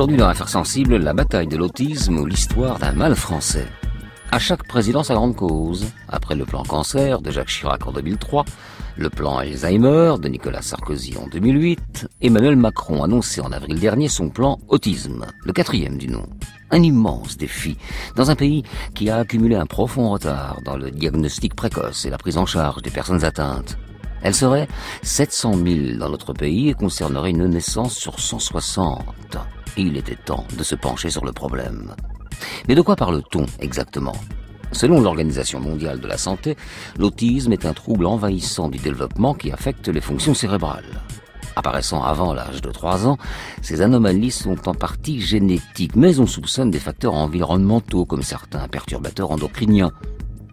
Aujourd'hui, dans Affaires sensibles, la bataille de l'autisme ou l'histoire d'un mal français. À chaque président sa grande cause. Après le plan cancer de Jacques Chirac en 2003, le plan Alzheimer de Nicolas Sarkozy en 2008, Emmanuel Macron annonçait en avril dernier son plan autisme, le quatrième du nom. Un immense défi dans un pays qui a accumulé un profond retard dans le diagnostic précoce et la prise en charge des personnes atteintes. Elle serait 700 000 dans notre pays et concernerait une naissance sur 160. Il était temps de se pencher sur le problème. Mais de quoi parle-t-on exactement? Selon l'Organisation mondiale de la santé, l'autisme est un trouble envahissant du développement qui affecte les fonctions cérébrales. Apparaissant avant l'âge de 3 ans, ces anomalies sont en partie génétiques, mais on soupçonne des facteurs environnementaux comme certains perturbateurs endocriniens.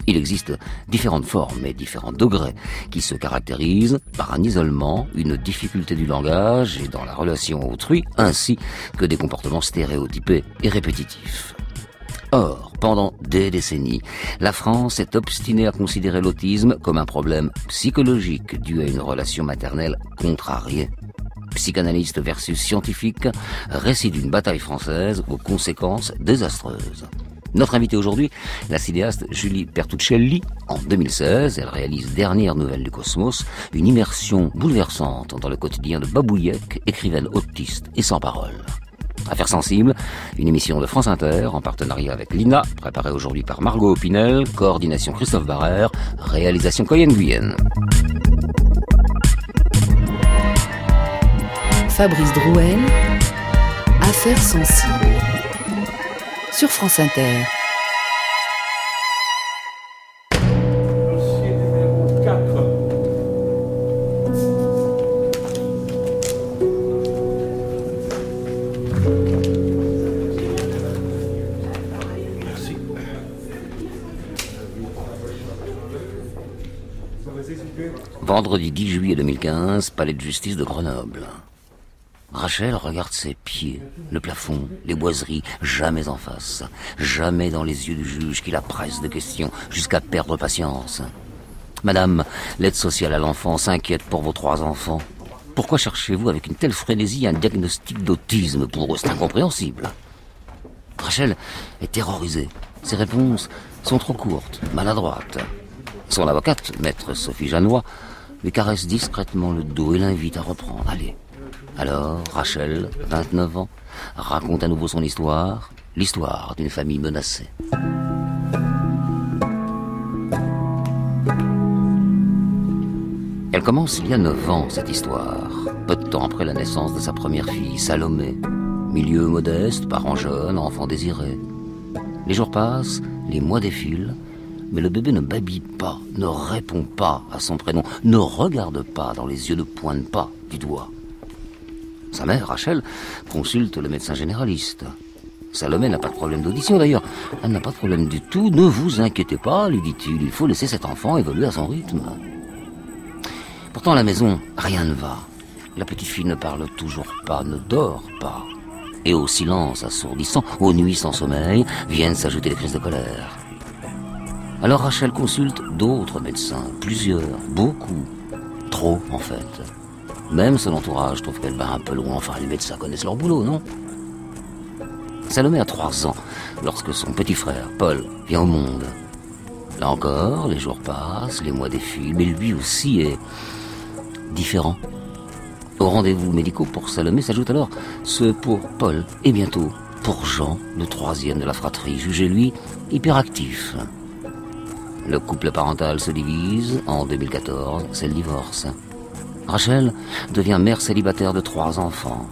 Il existe différentes formes et différents degrés qui se caractérisent par un isolement, une difficulté du langage et dans la relation autrui, ainsi que des comportements stéréotypés et répétitifs. Or, pendant des décennies, la France est obstinée à considérer l'autisme comme un problème psychologique dû à une relation maternelle contrariée. Psychanalyste versus scientifique, récit d'une bataille française aux conséquences désastreuses. Notre invitée aujourd'hui, la cinéaste Julie Pertuccelli. En 2016, elle réalise Dernière nouvelle du cosmos, une immersion bouleversante dans le quotidien de Babouyek, écrivaine autiste et sans parole. Affaires sensibles, une émission de France Inter en partenariat avec l'INA, préparée aujourd'hui par Margot Opinel, coordination Christophe Barrère, réalisation Coyenne Guyenne. Fabrice Drouel, Affaires sensibles sur France Inter. Vendredi 10 juillet 2015, palais de justice de Grenoble. Rachel regarde ses pieds, le plafond, les boiseries, jamais en face, jamais dans les yeux du juge qui la presse de questions jusqu'à perdre patience. Madame, l'aide sociale à l'enfant s'inquiète pour vos trois enfants. Pourquoi cherchez-vous avec une telle frénésie un diagnostic d'autisme pour eux? C'est incompréhensible. Rachel est terrorisée. Ses réponses sont trop courtes, maladroites. Son avocate, maître Sophie Janois, lui caresse discrètement le dos et l'invite à reprendre. Allez, alors, Rachel, 29 ans, raconte à nouveau son histoire, l'histoire d'une famille menacée. Elle commence il y a 9 ans, cette histoire, peu de temps après la naissance de sa première fille, Salomé. Milieu modeste, parents jeunes, enfant désiré. Les jours passent, les mois défilent, mais le bébé ne babille pas, ne répond pas à son prénom, ne regarde pas dans les yeux, ne pointe pas du doigt. Sa mère, Rachel, consulte le médecin généraliste. Salomé n'a pas de problème d'audition d'ailleurs. Elle n'a pas de problème du tout. Ne vous inquiétez pas, lui dit-il. Il faut laisser cet enfant évoluer à son rythme. Pourtant, à la maison, rien ne va. La petite fille ne parle toujours pas, ne dort pas. Et au silence assourdissant, aux nuits sans sommeil, viennent s'ajouter les crises de colère. Alors Rachel consulte d'autres médecins, plusieurs, beaucoup, trop en fait. Même son entourage trouve qu'elle va un peu loin. Enfin, les médecins connaissent leur boulot, non? Salomé a trois ans lorsque son petit frère, Paul, vient au monde. Là encore, les jours passent, les mois défilent, mais lui aussi est différent. Au rendez-vous médicaux pour Salomé s'ajoute alors ceux pour Paul et bientôt pour Jean, le troisième de la fratrie, jugé lui hyperactif. Le couple parental se divise. En 2014, c'est le divorce. Rachel devient mère célibataire de trois enfants.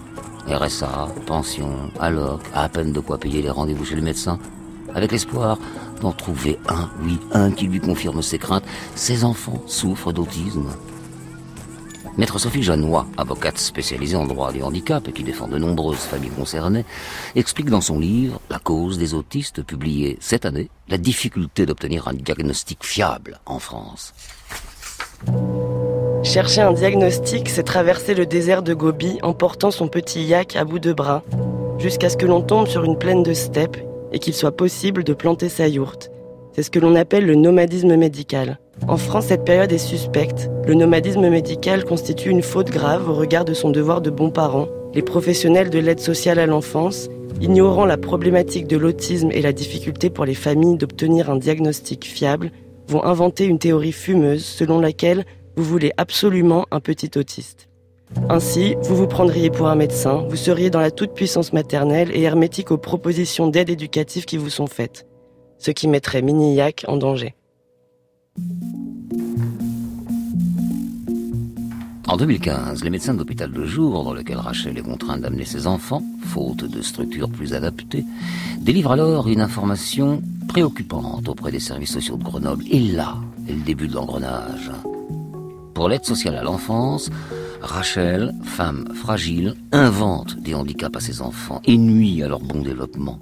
RSA, pension, alloc, à peine de quoi payer les rendez-vous chez le médecin, avec l'espoir d'en trouver un, oui, un qui lui confirme ses craintes. Ses enfants souffrent d'autisme. Maître Sophie Janois, avocate spécialisée en droit des handicaps et qui défend de nombreuses familles concernées, explique dans son livre La cause des autistes, publié cette année, la difficulté d'obtenir un diagnostic fiable en France. Chercher un diagnostic, c'est traverser le désert de Gobi en portant son petit yak à bout de bras, jusqu'à ce que l'on tombe sur une plaine de steppe et qu'il soit possible de planter sa yourte. C'est ce que l'on appelle le nomadisme médical. En France, cette période est suspecte. Le nomadisme médical constitue une faute grave au regard de son devoir de bon parent les professionnels de l'aide sociale à l'enfance, ignorant la problématique de l'autisme et la difficulté pour les familles d'obtenir un diagnostic fiable, vont inventer une théorie fumeuse selon laquelle vous voulez absolument un petit autiste. Ainsi, vous vous prendriez pour un médecin, vous seriez dans la toute-puissance maternelle et hermétique aux propositions d'aide éducative qui vous sont faites, ce qui mettrait Minillac en danger. En 2015, les médecins d'hôpital de jour, dans lequel Rachel est contrainte d'amener ses enfants, faute de structures plus adaptées, délivrent alors une information préoccupante auprès des services sociaux de Grenoble. Et là est le début de l'engrenage. Pour l'aide sociale à l'enfance, Rachel, femme fragile, invente des handicaps à ses enfants et nuit à leur bon développement.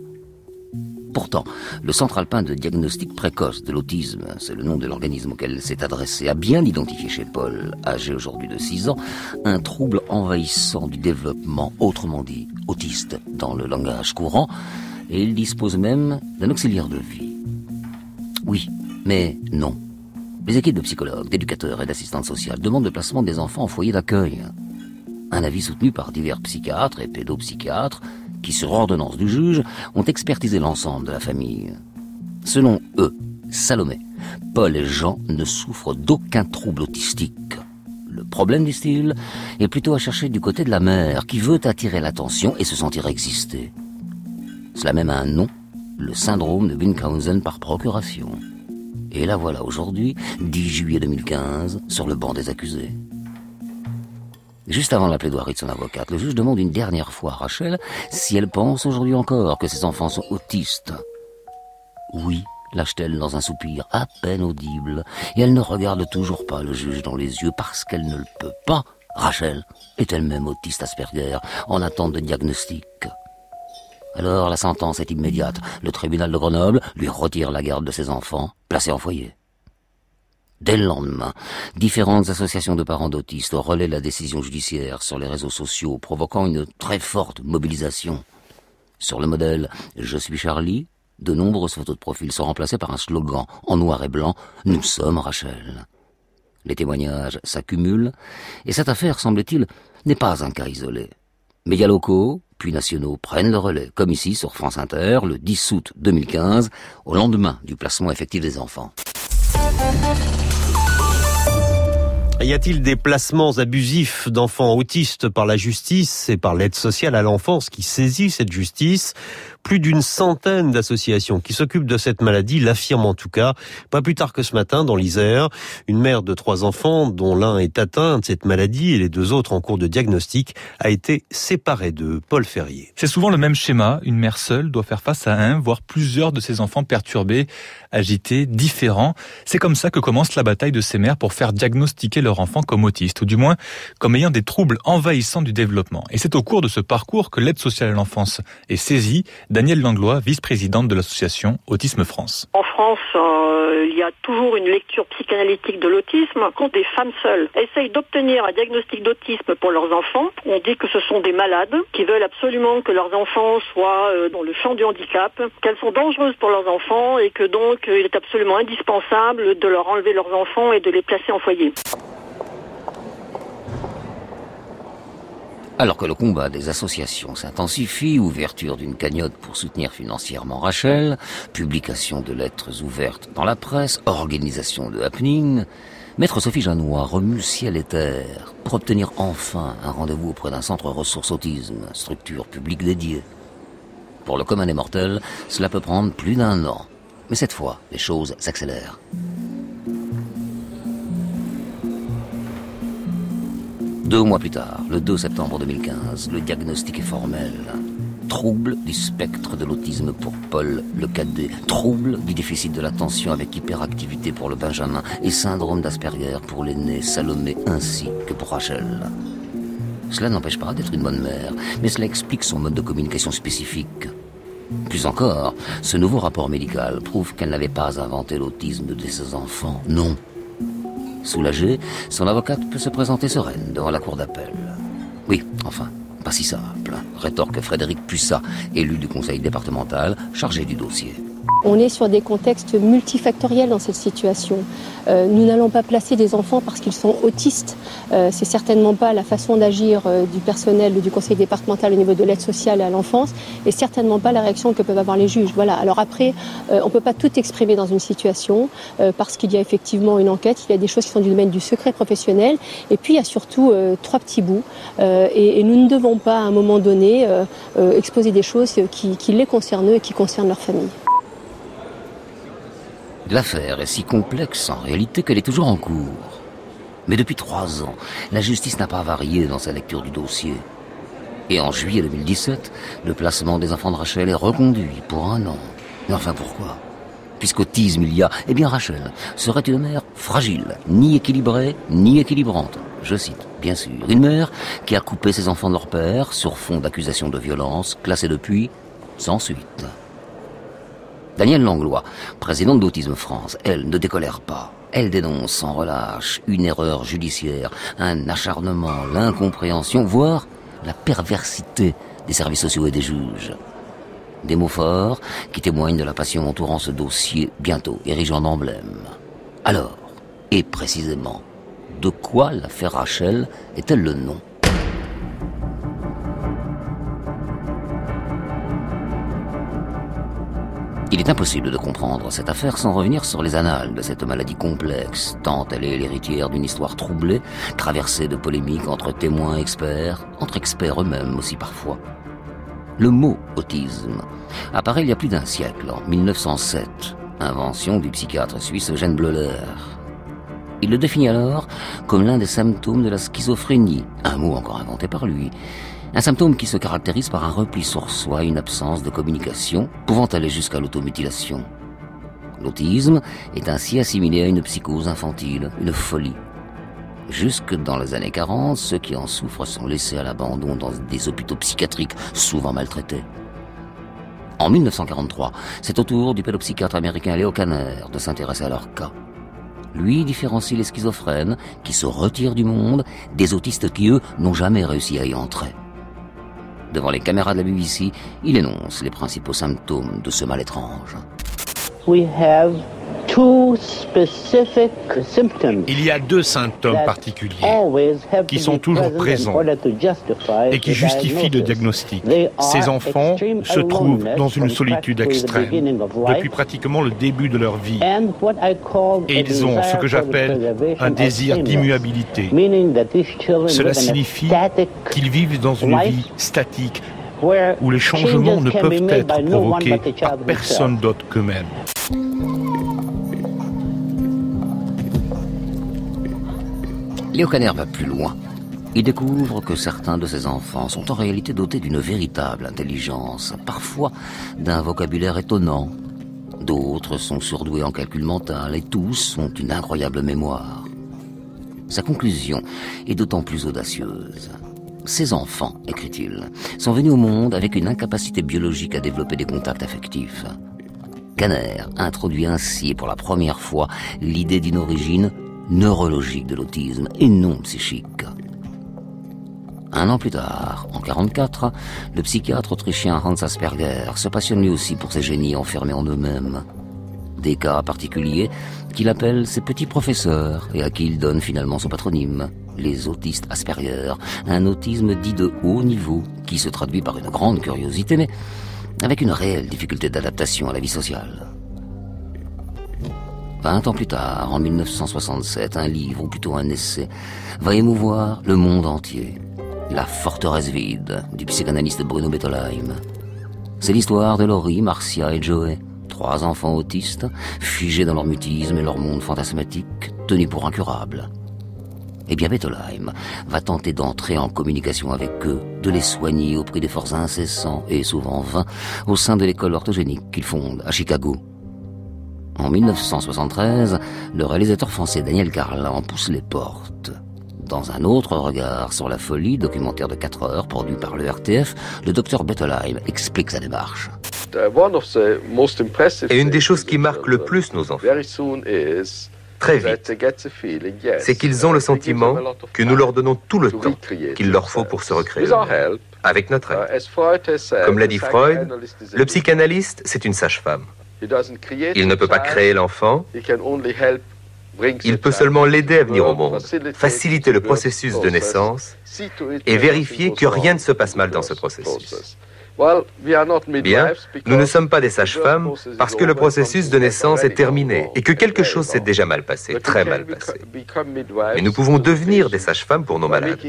Pourtant, le Centre alpin de diagnostic précoce de l'autisme, c'est le nom de l'organisme auquel s'est adressé, a bien identifié chez Paul, âgé aujourd'hui de 6 ans, un trouble envahissant du développement, autrement dit autiste dans le langage courant, et il dispose même d'un auxiliaire de vie. Oui, mais non. Les équipes de psychologues, d'éducateurs et d'assistantes sociales demandent le placement des enfants en foyer d'accueil. Un avis soutenu par divers psychiatres et pédopsychiatres qui, sur ordonnance du juge, ont expertisé l'ensemble de la famille. Selon eux, Salomé, Paul et Jean ne souffrent d'aucun trouble autistique. Le problème, disent-ils, est plutôt à chercher du côté de la mère, qui veut attirer l'attention et se sentir exister. Cela même a un nom, le syndrome de Winkhausen par procuration. Et la voilà aujourd'hui, 10 juillet 2015, sur le banc des accusés. Juste avant la plaidoirie de son avocate, le juge demande une dernière fois à Rachel si elle pense aujourd'hui encore que ses enfants sont autistes. Oui, lâche-t-elle dans un soupir à peine audible, et elle ne regarde toujours pas le juge dans les yeux parce qu'elle ne le peut pas. Rachel est elle-même autiste Asperger, en attente de diagnostic. Alors la sentence est immédiate. Le tribunal de Grenoble lui retire la garde de ses enfants, placés en foyer. Dès le lendemain, différentes associations de parents d'autistes relaient la décision judiciaire sur les réseaux sociaux, provoquant une très forte mobilisation. Sur le modèle Je suis Charlie, de nombreuses photos de profil sont remplacées par un slogan en noir et blanc Nous sommes Rachel. Les témoignages s'accumulent, et cette affaire, semble-t-il, n'est pas un cas isolé. Médias locaux, nationaux prennent le relais, comme ici sur France Inter, le 10 août 2015, au lendemain du placement effectif des enfants. Y a-t-il des placements abusifs d'enfants autistes par la justice et par l'aide sociale à l'enfance qui saisit cette justice? Plus d'une centaine d'associations qui s'occupent de cette maladie l'affirment en tout cas. Pas plus tard que ce matin, dans l'Isère, une mère de trois enfants, dont l'un est atteint de cette maladie et les deux autres en cours de diagnostic, a été séparée de Paul Ferrier. C'est souvent le même schéma. Une mère seule doit faire face à un, voire plusieurs de ses enfants perturbés, agités, différents. C'est comme ça que commence la bataille de ces mères pour faire diagnostiquer leur enfant comme autiste, ou du moins comme ayant des troubles envahissants du développement. Et c'est au cours de ce parcours que l'aide sociale à l'enfance est saisie Danielle Langlois, vice-présidente de l'association Autisme France. En France, euh, il y a toujours une lecture psychanalytique de l'autisme quand des femmes seules essayent d'obtenir un diagnostic d'autisme pour leurs enfants. On dit que ce sont des malades qui veulent absolument que leurs enfants soient euh, dans le champ du handicap, qu'elles sont dangereuses pour leurs enfants et que donc euh, il est absolument indispensable de leur enlever leurs enfants et de les placer en foyer. Alors que le combat des associations s'intensifie, ouverture d'une cagnotte pour soutenir financièrement Rachel, publication de lettres ouvertes dans la presse, organisation de happening, Maître Sophie Janois remue ciel et terre pour obtenir enfin un rendez-vous auprès d'un centre ressources autisme, structure publique dédiée. Pour le commun des mortels, cela peut prendre plus d'un an. Mais cette fois, les choses s'accélèrent. Deux mois plus tard, le 2 septembre 2015, le diagnostic est formel. Trouble du spectre de l'autisme pour Paul, le cadet. Trouble du déficit de l'attention avec hyperactivité pour le Benjamin. Et syndrome d'Asperger pour l'aîné Salomé ainsi que pour Rachel. Cela n'empêche pas d'être une bonne mère, mais cela explique son mode de communication spécifique. Plus encore, ce nouveau rapport médical prouve qu'elle n'avait pas inventé l'autisme de ses enfants. Non, Soulagée, son avocate peut se présenter sereine devant la cour d'appel. Oui, enfin, pas si simple, rétorque Frédéric Pussat, élu du conseil départemental, chargé du dossier. On est sur des contextes multifactoriels dans cette situation. Euh, nous n'allons pas placer des enfants parce qu'ils sont autistes. Euh, c'est certainement pas la façon d'agir euh, du personnel du conseil départemental au niveau de l'aide sociale à l'enfance et certainement pas la réaction que peuvent avoir les juges. Voilà. Alors après, on peut pas tout exprimer dans une situation parce qu'il y a effectivement une enquête, il y a des choses qui sont du domaine du secret professionnel et puis il y a surtout trois petits bouts et, et, nous ne devons pas à un moment donné exposer des choses qui, qui les concernent eux et qui concernent leur famille. L'affaire est si complexe en réalité qu'elle est toujours en cours. Mais depuis trois ans, la justice n'a pas varié dans sa lecture du dossier. Et en juillet 2017, le placement des enfants de Rachel est reconduit pour un an. Mais enfin pourquoi? Puisqu'autisme il y a, eh bien Rachel serait une mère fragile, ni équilibrée, ni équilibrante. Je cite, bien sûr, une mère qui a coupé ses enfants de leur père sur fond d'accusations de violence, classée depuis sans suite. Danielle Langlois, présidente d'Autisme France, elle ne décolère pas. Elle dénonce sans relâche une erreur judiciaire, un acharnement, l'incompréhension, voire la perversité des services sociaux et des juges. Des mots forts qui témoignent de la passion entourant ce dossier bientôt érigé en emblème. Alors, et précisément, de quoi l'affaire Rachel est-elle le nom? Il est impossible de comprendre cette affaire sans revenir sur les annales de cette maladie complexe, tant elle est l'héritière d'une histoire troublée, traversée de polémiques entre témoins experts, entre experts eux-mêmes aussi parfois. Le mot autisme apparaît il y a plus d'un siècle, en 1907, invention du psychiatre suisse Eugène Bleuler. Il le définit alors comme l'un des symptômes de la schizophrénie, un mot encore inventé par lui, un symptôme qui se caractérise par un repli sur soi, une absence de communication, pouvant aller jusqu'à l'automutilation. L'autisme est ainsi assimilé à une psychose infantile, une folie. Jusque dans les années 40, ceux qui en souffrent sont laissés à l'abandon dans des hôpitaux psychiatriques souvent maltraités. En 1943, c'est au tour du pédopsychiatre américain Léo Kanner de s'intéresser à leur cas. Lui différencie les schizophrènes qui se retirent du monde des autistes qui, eux, n'ont jamais réussi à y entrer. Devant les caméras de la BBC, il énonce les principaux symptômes de ce mal étrange. Il y a deux symptômes particuliers qui sont toujours présents et qui justifient le diagnostic. Ces enfants se trouvent dans une solitude extrême depuis pratiquement le début de leur vie. Et ils ont ce que j'appelle un désir d'immuabilité. Cela signifie qu'ils vivent dans une vie statique où les changements ne peuvent être provoqués par personne d'autre qu'eux-mêmes. Léo Caner va plus loin. Il découvre que certains de ses enfants sont en réalité dotés d'une véritable intelligence, parfois d'un vocabulaire étonnant. D'autres sont surdoués en calcul mental et tous ont une incroyable mémoire. Sa conclusion est d'autant plus audacieuse. Ces enfants, écrit-il, sont venus au monde avec une incapacité biologique à développer des contacts affectifs. Caner introduit ainsi pour la première fois l'idée d'une origine neurologique de l'autisme et non psychique. Un an plus tard, en 44, le psychiatre autrichien Hans Asperger se passionne lui aussi pour ces génies enfermés en eux-mêmes. Des cas particuliers qu'il appelle ses petits professeurs et à qui il donne finalement son patronyme, les autistes Asperger, un autisme dit de haut niveau qui se traduit par une grande curiosité mais avec une réelle difficulté d'adaptation à la vie sociale. Vingt ans plus tard, en 1967, un livre, ou plutôt un essai, va émouvoir le monde entier. La forteresse vide du psychanalyste Bruno Bettelheim. C'est l'histoire de Laurie, Marcia et Joey, trois enfants autistes, figés dans leur mutisme et leur monde fantasmatique, tenus pour incurables. Eh bien, Bettelheim va tenter d'entrer en communication avec eux, de les soigner au prix d'efforts incessants et souvent vains au sein de l'école orthogénique qu'il fonde à Chicago en 1973, le réalisateur français Daniel Carlin pousse les portes. Dans un autre regard sur la folie, documentaire de 4 heures produit par le RTF, le docteur Bettelheim explique sa démarche. Et une des choses qui marque le plus nos enfants, très vite, c'est qu'ils ont le sentiment que nous leur donnons tout le temps qu'il leur faut pour se recréer avec notre aide. Comme l'a dit Freud, le psychanalyste, c'est une sage-femme. Il ne peut pas créer l'enfant, il peut seulement l'aider à venir au monde, faciliter le processus de naissance et vérifier que rien ne se passe mal dans ce processus. Bien, nous ne sommes pas des sages-femmes parce que le processus de naissance est terminé et que quelque chose s'est déjà mal passé, très mal passé. Mais nous pouvons devenir des sages-femmes pour nos malades.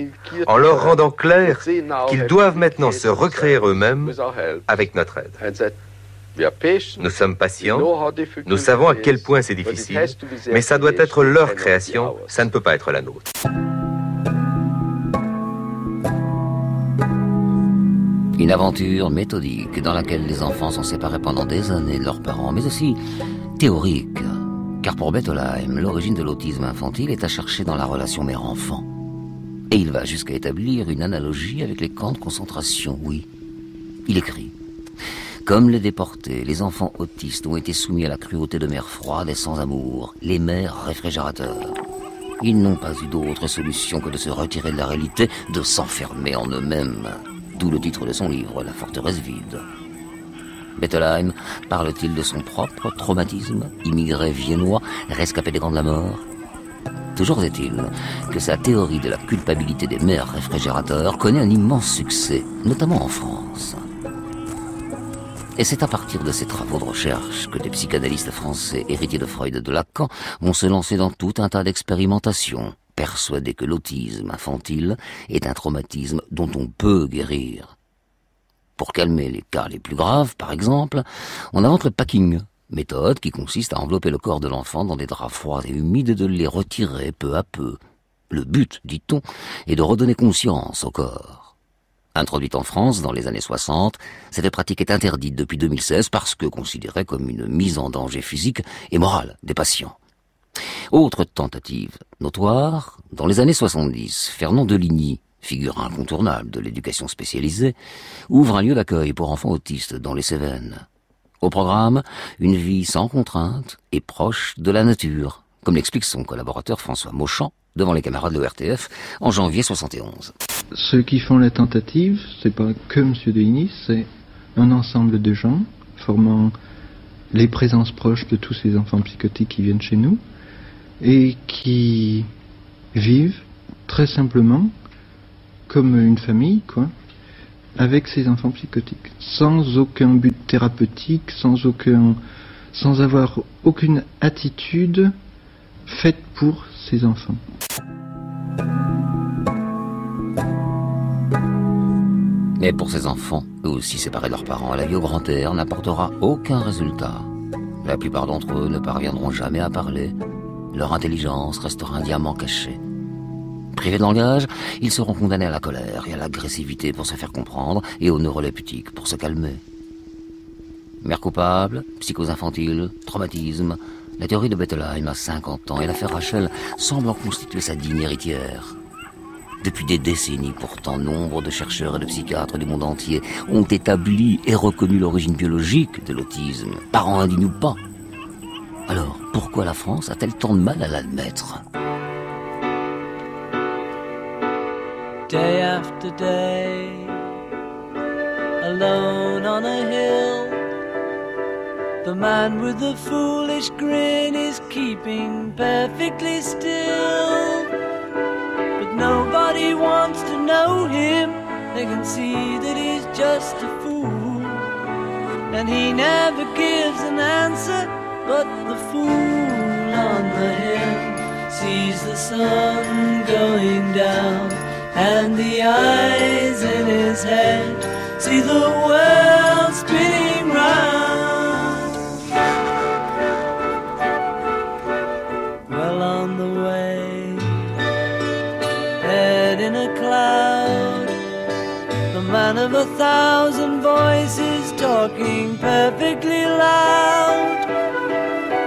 en leur rendant clair qu'ils doivent maintenant se recréer eux-mêmes avec notre aide. Nous sommes patients, nous savons à quel point c'est difficile, mais ça doit être leur création, ça ne peut pas être la nôtre. Une aventure méthodique dans laquelle les enfants sont séparés pendant des années de leurs parents, mais aussi théorique. Car pour Bettelheim, l'origine de l'autisme infantile est à chercher dans la relation mère-enfant. Et il va jusqu'à établir une analogie avec les camps de concentration, oui. Il écrit comme les déportés, les enfants autistes ont été soumis à la cruauté de mères froides et sans amour, les mères réfrigérateurs. Ils n'ont pas eu d'autre solution que de se retirer de la réalité, de s'enfermer en eux-mêmes. D'où le titre de son livre, La forteresse vide. Bettelheim parle-t-il de son propre traumatisme, immigré viennois, rescapé des camps de la mort? Toujours est-il que sa théorie de la culpabilité des mères réfrigérateurs connaît un immense succès, notamment en France. Et c'est à partir de ces travaux de recherche que des psychanalystes français héritiers de Freud et de Lacan vont se lancer dans tout un tas d'expérimentations, persuadés que l'autisme infantile est un traumatisme dont on peut guérir. Pour calmer les cas les plus graves, par exemple, on invente le packing, méthode qui consiste à envelopper le corps de l'enfant dans des draps froids et humides et de les retirer peu à peu. Le but, dit-on, est de redonner conscience au corps. Introduite en France dans les années 60, cette pratique est interdite depuis 2016 parce que considérée comme une mise en danger physique et morale des patients. Autre tentative notoire, dans les années 70, Fernand Deligny, figure incontournable de l'éducation spécialisée, ouvre un lieu d'accueil pour enfants autistes dans les Cévennes. Au programme, une vie sans contrainte et proche de la nature, comme l'explique son collaborateur François Mauchamp devant les camarades de l'ORTF en janvier 71. Ceux qui font la tentative, c'est pas que M. Denis, c'est un ensemble de gens formant les présences proches de tous ces enfants psychotiques qui viennent chez nous et qui vivent très simplement comme une famille, quoi, avec ces enfants psychotiques, sans aucun but thérapeutique, sans aucun, sans avoir aucune attitude faite pour ces enfants. Mais pour ces enfants, eux aussi séparés de leurs parents, la vie au grand air n'apportera aucun résultat. La plupart d'entre eux ne parviendront jamais à parler. Leur intelligence restera un diamant caché. Privés de langage, ils seront condamnés à la colère et à l'agressivité pour se faire comprendre et au neuroleptique pour se calmer. Mère coupable, psychose infantile, traumatisme, la théorie de Bettelheim a 50 ans et l'affaire Rachel semble en constituer sa digne héritière. Depuis des décennies, pourtant, nombre de chercheurs et de psychiatres du monde entier ont établi et reconnu l'origine biologique de l'autisme, parents indignes ou pas. Alors, pourquoi la France a-t-elle tant de mal à l'admettre Day after day, alone on a hill, the man with the foolish grin is keeping perfectly still. But nobody wants to know him. They can see that he's just a fool. And he never gives an answer, but the fool on the hill sees the sun going down. And the eyes in his head see the world spinning round. Well, on the way, head in a cloud, the man of a thousand voices talking perfectly loud.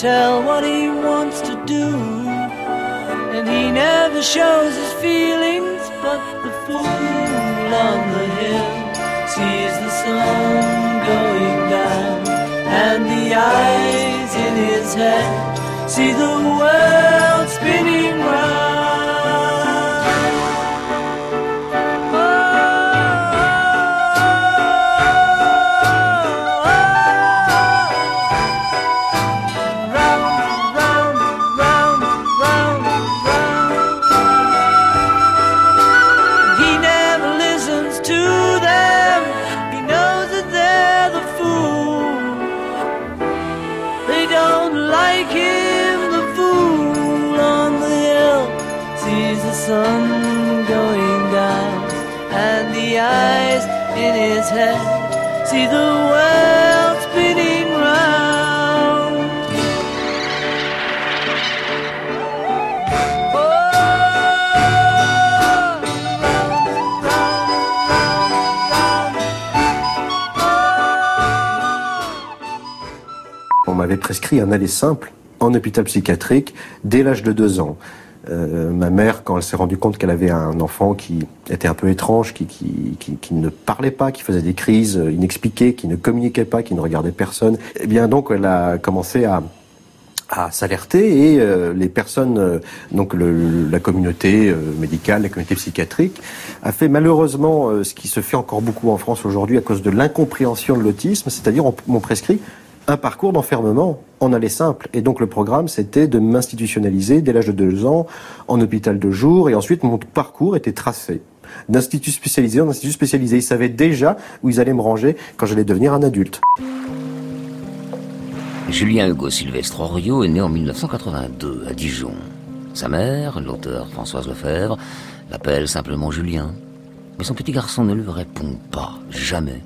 Tell what he wants to do. And he never shows his feelings, but the fool on the hill sees the sun going down, and the eyes in his head see the world spinning prescrit un aller simple en hôpital psychiatrique dès l'âge de deux ans. Euh, ma mère, quand elle s'est rendue compte qu'elle avait un enfant qui était un peu étrange, qui, ne parlait pas, qui faisait des crises inexpliquées, qui ne communiquait pas, qui ne regardait personne, eh bien donc elle a commencé à, à s'alerter et euh, les personnes, euh, donc la communauté médicale, la communauté psychiatrique, a fait malheureusement ce qui se fait encore beaucoup en France aujourd'hui à cause de l'incompréhension de l'autisme, c'est-à-dire on, on prescrit un parcours d'enfermement en allait simple. Et donc le programme, c'était de m'institutionnaliser dès l'âge de deux ans en hôpital de jour. Et ensuite, mon parcours était tracé d'institut spécialisé en institut spécialisé. Ils savaient déjà où ils allaient me ranger quand j'allais devenir un adulte. Julien Hugo Sylvestre Oriot est né en 1982 à Dijon. Sa mère, l'auteur Françoise Lefebvre, l'appelle simplement Julien. Mais son petit garçon ne lui répond pas, jamais.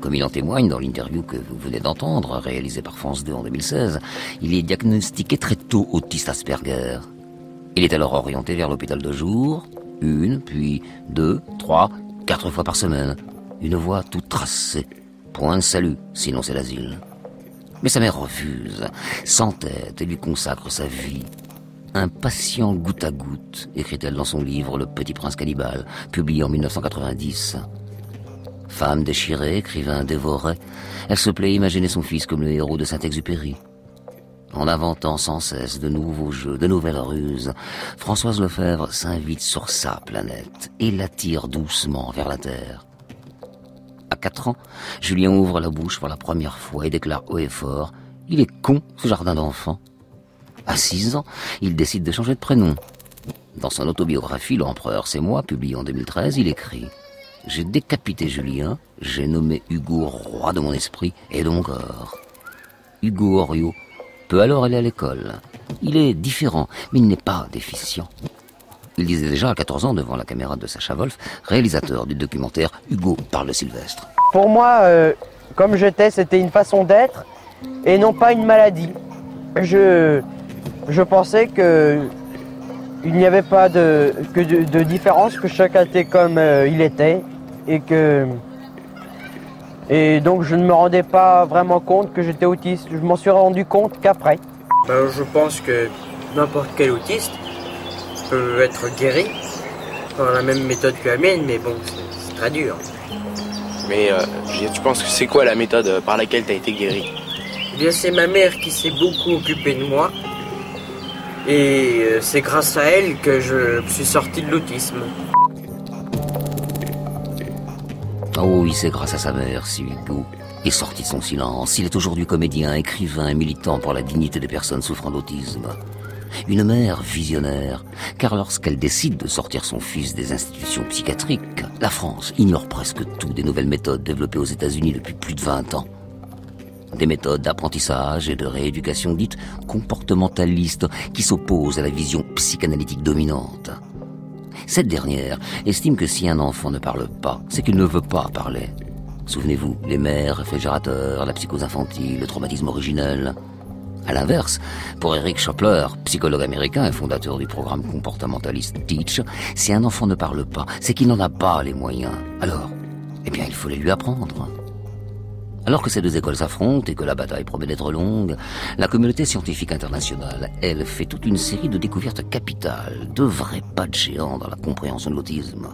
Comme il en témoigne dans l'interview que vous venez d'entendre, réalisée par France 2 en 2016, il est diagnostiqué très tôt autiste Asperger. Il est alors orienté vers l'hôpital de jour, une, puis deux, trois, quatre fois par semaine. Une voie toute tracée. Point de salut, sinon c'est l'asile. Mais sa mère refuse, s'entête et lui consacre sa vie. Un patient goutte à goutte, écrit-elle dans son livre Le Petit Prince Cannibale, publié en 1990. Femme déchirée, écrivain dévoré, elle se plaît à imaginer son fils comme le héros de Saint-Exupéry. En inventant sans cesse de nouveaux jeux, de nouvelles ruses, Françoise Lefebvre s'invite sur sa planète et l'attire doucement vers la Terre. À quatre ans, Julien ouvre la bouche pour la première fois et déclare haut et fort Il est con, ce jardin d'enfants. À six ans, il décide de changer de prénom. Dans son autobiographie L'Empereur, c'est moi, publiée en 2013, il écrit j'ai décapité Julien, j'ai nommé Hugo roi de mon esprit et de mon corps. Hugo Orio peut alors aller à l'école. Il est différent, mais il n'est pas déficient. Il disait déjà à 14 ans devant la caméra de Sacha Wolf, réalisateur du documentaire Hugo parle de Sylvestre. Pour moi, euh, comme j'étais, c'était une façon d'être et non pas une maladie. Je, je pensais que il n'y avait pas de, que de, différence, que chacun était comme euh, il était et que et donc je ne me rendais pas vraiment compte que j'étais autiste. Je m'en suis rendu compte qu'après. Ben, je pense que n'importe quel autiste peut être guéri par la même méthode que la mienne, mais bon, c'est très dur. Mais euh, tu penses que c'est quoi la méthode par laquelle tu as été guéri? Eh bien, c'est ma mère qui s'est beaucoup occupée de moi et euh, c'est grâce à elle que je suis sorti de l'autisme. Oh oui, c'est grâce à sa mère, si Hugo est sorti de son silence. Il est aujourd'hui comédien, écrivain et militant pour la dignité des personnes souffrant d'autisme. Une mère visionnaire, car lorsqu'elle décide de sortir son fils des institutions psychiatriques, la France ignore presque tout des nouvelles méthodes développées aux États-Unis depuis plus de 20 ans des méthodes d'apprentissage et de rééducation dites comportementalistes qui s'opposent à la vision psychanalytique dominante. Cette dernière estime que si un enfant ne parle pas, c'est qu'il ne veut pas parler. Souvenez-vous, les mères, réfrigérateurs, la psychose infantile, le traumatisme originel. À l'inverse, pour Eric Schopler, psychologue américain et fondateur du programme comportementaliste Teach, si un enfant ne parle pas, c'est qu'il n'en a pas les moyens. Alors, eh bien, il faut les lui apprendre. Alors que ces deux écoles s'affrontent et que la bataille promet d'être longue, la communauté scientifique internationale, elle, fait toute une série de découvertes capitales, de vrais pas de géant dans la compréhension de l'autisme.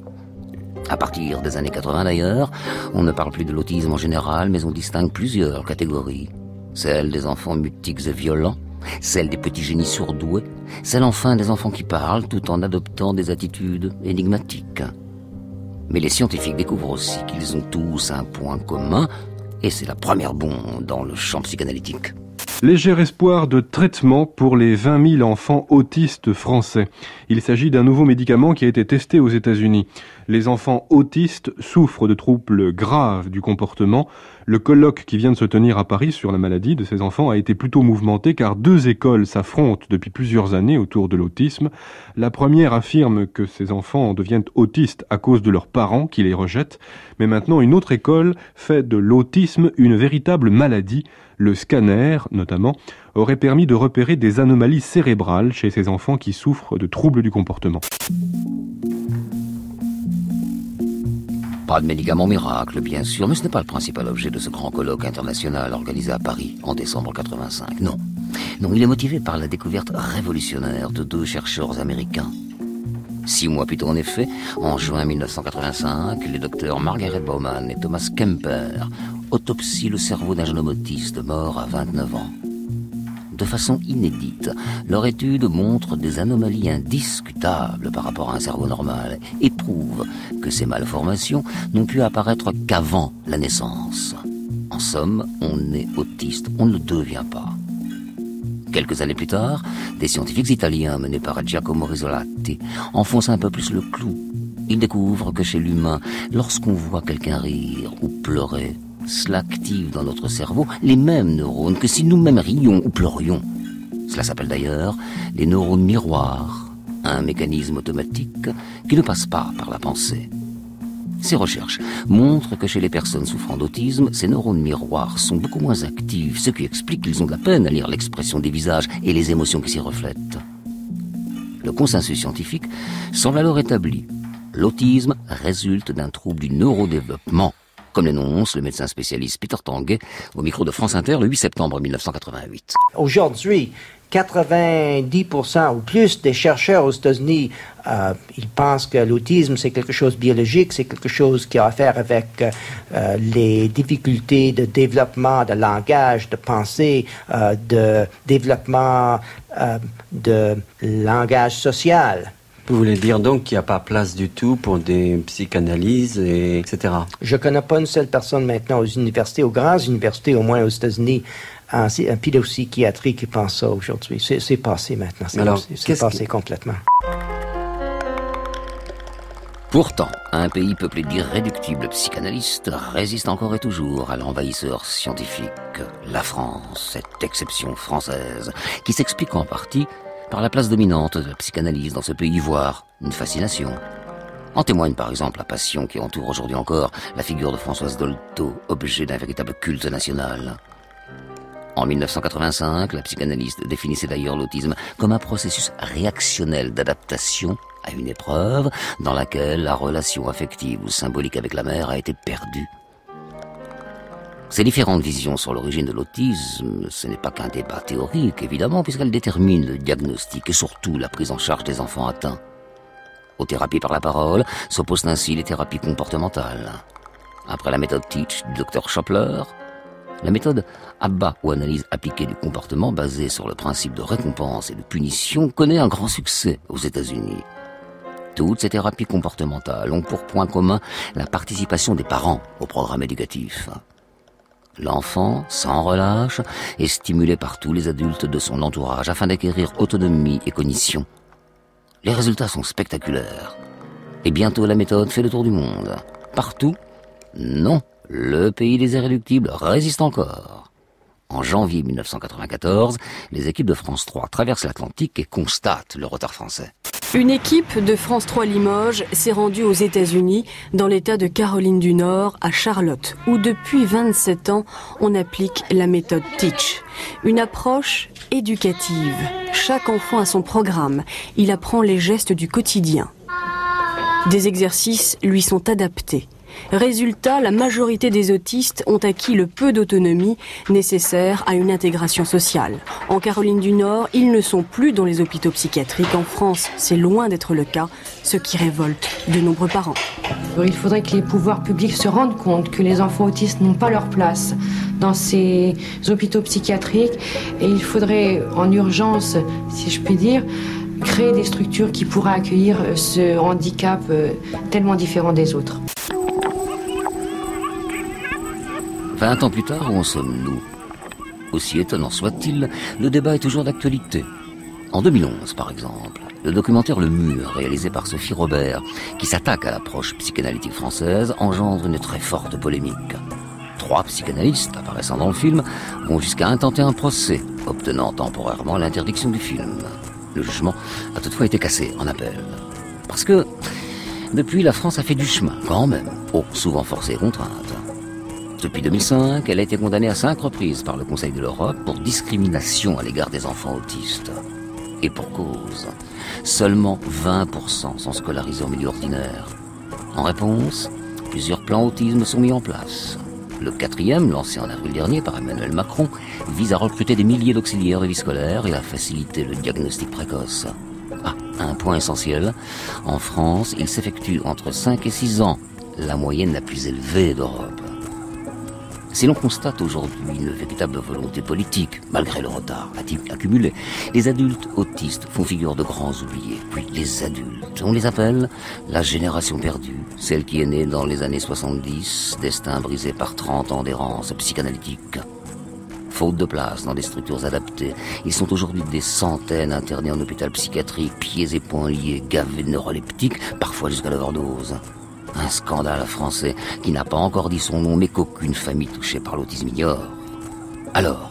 À partir des années 80 d'ailleurs, on ne parle plus de l'autisme en général, mais on distingue plusieurs catégories. Celle des enfants mutiques et violents, celle des petits génies surdoués, celle enfin des enfants qui parlent tout en adoptant des attitudes énigmatiques. Mais les scientifiques découvrent aussi qu'ils ont tous un point commun, et c'est la première bombe dans le champ psychanalytique. Léger espoir de traitement pour les 20 000 enfants autistes français. Il s'agit d'un nouveau médicament qui a été testé aux États-Unis. Les enfants autistes souffrent de troubles graves du comportement. Le colloque qui vient de se tenir à Paris sur la maladie de ces enfants a été plutôt mouvementé car deux écoles s'affrontent depuis plusieurs années autour de l'autisme. La première affirme que ces enfants deviennent autistes à cause de leurs parents qui les rejettent, mais maintenant une autre école fait de l'autisme une véritable maladie le scanner, notamment, aurait permis de repérer des anomalies cérébrales chez ces enfants qui souffrent de troubles du comportement. Pas de médicament miracle, bien sûr, mais ce n'est pas le principal objet de ce grand colloque international organisé à Paris en décembre 85. Non. Non, il est motivé par la découverte révolutionnaire de deux chercheurs américains. Six mois plus tôt, en effet, en juin 1985, les docteurs Margaret Bowman et Thomas Kemper autopsie le cerveau d'un jeune autiste mort à 29 ans. De façon inédite, leur étude montre des anomalies indiscutables par rapport à un cerveau normal et prouve que ces malformations n'ont pu apparaître qu'avant la naissance. En somme, on est autiste, on ne devient pas. Quelques années plus tard, des scientifiques italiens menés par Giacomo Risolati enfoncent un peu plus le clou. Ils découvrent que chez l'humain, lorsqu'on voit quelqu'un rire ou pleurer, cela active dans notre cerveau les mêmes neurones que si nous-mêmes rions ou pleurions. Cela s'appelle d'ailleurs les neurones miroirs, un mécanisme automatique qui ne passe pas par la pensée. Ces recherches montrent que chez les personnes souffrant d'autisme, ces neurones miroirs sont beaucoup moins actifs, ce qui explique qu'ils ont de la peine à lire l'expression des visages et les émotions qui s'y reflètent. Le consensus scientifique semble alors établi. L'autisme résulte d'un trouble du neurodéveloppement comme l'énonce le médecin spécialiste Peter Tanguay au micro de France Inter le 8 septembre 1988. Aujourd'hui, 90% ou plus des chercheurs aux États-Unis, euh, ils pensent que l'autisme c'est quelque chose de biologique, c'est quelque chose qui a à faire avec euh, les difficultés de développement de langage, de pensée, euh, de développement de langage social. Vous voulez dire donc qu'il n'y a pas place du tout pour des psychanalyses, et etc. Je ne connais pas une seule personne maintenant aux universités, aux grandes universités, au moins aux États-Unis, un, un pédopsychiatrie qui pense ça aujourd'hui. C'est passé maintenant. C'est passé complètement. Pourtant, un pays peuplé d'irréductibles psychanalystes résiste encore et toujours à l'envahisseur scientifique, la France, cette exception française, qui s'explique en partie par la place dominante de la psychanalyse dans ce pays, voire une fascination. En témoigne par exemple la passion qui entoure aujourd'hui encore la figure de Françoise Dolto, objet d'un véritable culte national. En 1985, la psychanalyste définissait d'ailleurs l'autisme comme un processus réactionnel d'adaptation à une épreuve dans laquelle la relation affective ou symbolique avec la mère a été perdue ces différentes visions sur l'origine de l'autisme, ce n'est pas qu'un débat théorique, évidemment, puisqu'elles déterminent le diagnostic et surtout la prise en charge des enfants atteints. Aux thérapies par la parole s'opposent ainsi les thérapies comportementales. Après la méthode Teach du Dr Schopler, la méthode ABBA ou analyse appliquée du comportement basée sur le principe de récompense et de punition connaît un grand succès aux États-Unis. Toutes ces thérapies comportementales ont pour point commun la participation des parents au programme éducatif. L'enfant, sans relâche, est stimulé par tous les adultes de son entourage afin d'acquérir autonomie et cognition. Les résultats sont spectaculaires. Et bientôt la méthode fait le tour du monde. Partout Non, le pays des irréductibles résiste encore. En janvier 1994, les équipes de France 3 traversent l'Atlantique et constatent le retard français. Une équipe de France 3 Limoges s'est rendue aux États-Unis, dans l'État de Caroline du Nord, à Charlotte, où depuis 27 ans, on applique la méthode Teach. Une approche éducative. Chaque enfant a son programme. Il apprend les gestes du quotidien. Des exercices lui sont adaptés. Résultat, la majorité des autistes ont acquis le peu d'autonomie nécessaire à une intégration sociale. En Caroline du Nord, ils ne sont plus dans les hôpitaux psychiatriques. En France, c'est loin d'être le cas, ce qui révolte de nombreux parents. Il faudrait que les pouvoirs publics se rendent compte que les enfants autistes n'ont pas leur place dans ces hôpitaux psychiatriques et il faudrait en urgence, si je puis dire, créer des structures qui pourraient accueillir ce handicap euh, tellement différent des autres. 20 ans plus tard, où en sommes-nous? Aussi étonnant soit-il, le débat est toujours d'actualité. En 2011, par exemple, le documentaire Le Mur, réalisé par Sophie Robert, qui s'attaque à l'approche psychanalytique française, engendre une très forte polémique. Trois psychanalystes apparaissant dans le film vont jusqu'à intenter un procès, obtenant temporairement l'interdiction du film. Le jugement a toutefois été cassé en appel. Parce que, depuis, la France a fait du chemin, quand même. Oh, souvent forcé et contrainte. Depuis 2005, elle a été condamnée à cinq reprises par le Conseil de l'Europe pour discrimination à l'égard des enfants autistes. Et pour cause, seulement 20% sont scolarisés en milieu ordinaire. En réponse, plusieurs plans autisme sont mis en place. Le quatrième, lancé en avril dernier par Emmanuel Macron, vise à recruter des milliers d'auxiliaires de vie scolaire et à faciliter le diagnostic précoce. Ah, un point essentiel. En France, il s'effectue entre 5 et 6 ans, la moyenne la plus élevée d'Europe. Si l'on constate aujourd'hui une véritable volonté politique, malgré le retard accumulé, les adultes autistes font figure de grands oubliés. Puis les adultes, on les appelle la génération perdue, celle qui est née dans les années 70, destin brisé par 30 ans d'errance psychanalytique. Faute de place dans des structures adaptées, ils sont aujourd'hui des centaines internés en hôpital psychiatrique, pieds et poings liés, gavés neuroleptiques, parfois jusqu'à l'overdose. Un scandale français qui n'a pas encore dit son nom mais qu'aucune famille touchée par l'autisme ignore. Alors,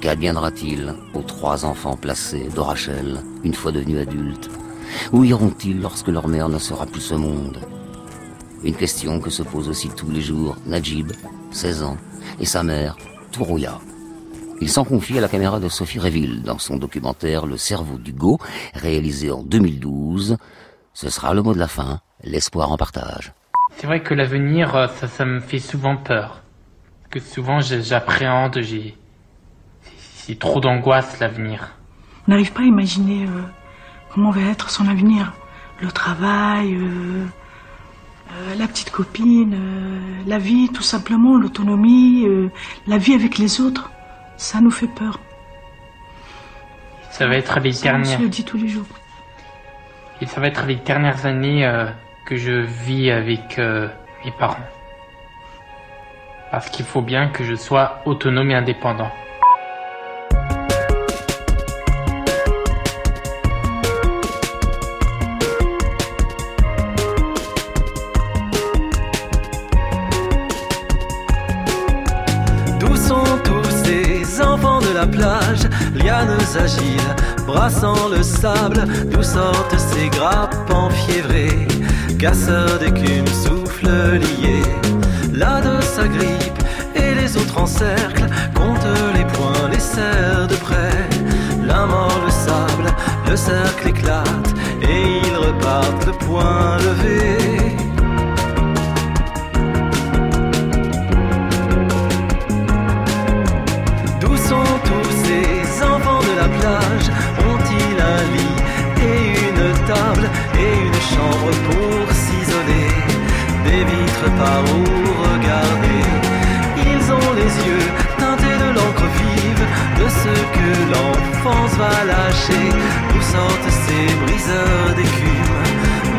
qu'adviendra-t-il aux trois enfants placés de Rachel, une fois devenus adultes? Où iront-ils lorsque leur mère ne sera plus ce monde? Une question que se pose aussi tous les jours Najib, 16 ans, et sa mère, Tourouya. Il s'en confie à la caméra de Sophie Réville dans son documentaire Le cerveau du Go, réalisé en 2012. Ce sera le mot de la fin l'espoir en partage. C'est vrai que l'avenir, euh, ça, ça me fait souvent peur. Que souvent j'appréhende, j'ai. C'est trop d'angoisse l'avenir. On n'arrive pas à imaginer euh, comment va être son avenir. Le travail, euh, la petite copine, la vie tout simplement, l'autonomie, la vie avec les autres. Ça nous fait peur. Ça va être les dernières. Je le dis tous les jours. Et ça va être les dernières années que je vis avec euh, mes parents. Parce qu'il faut bien que je sois autonome et indépendant. Lianes agiles, brassant le sable, d'où sortent ces grappes enfiévrées casseur d'écume, souffle lié. Là de sa grippe et les autres en cercle, compte les points, les serre de près. La mort, le sable, le cercle éclate et ils repartent le poing levé. Ont-ils un lit et une table et une chambre pour des vitres par où regarder? Ils ont les yeux teintés de l'encre vive de ce que l'enfance va lâcher. Où sortent ces briseurs d'écume,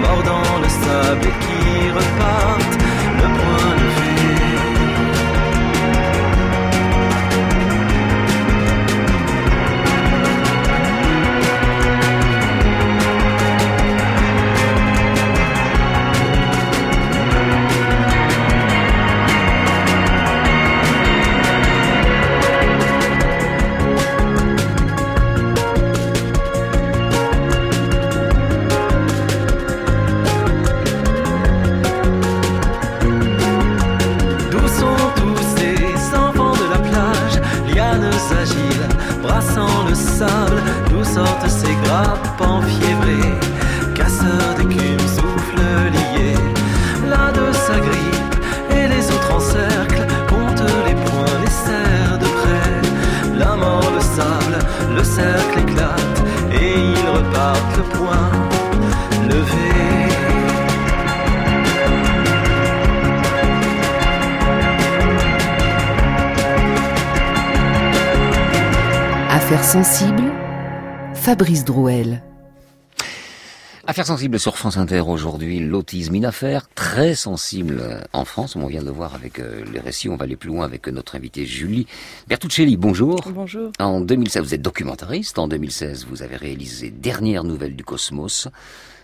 mordant le sable et qui repartent Affaires sensibles, Fabrice Drouel. Affaire sensible sur France Inter aujourd'hui, l'autisme, une affaire très sensible en France, on vient de le voir avec euh, les récits, on va aller plus loin avec notre invitée Julie Bertuccelli, bonjour. Bonjour. En 2016, vous êtes documentariste, en 2016, vous avez réalisé Dernière nouvelle du cosmos,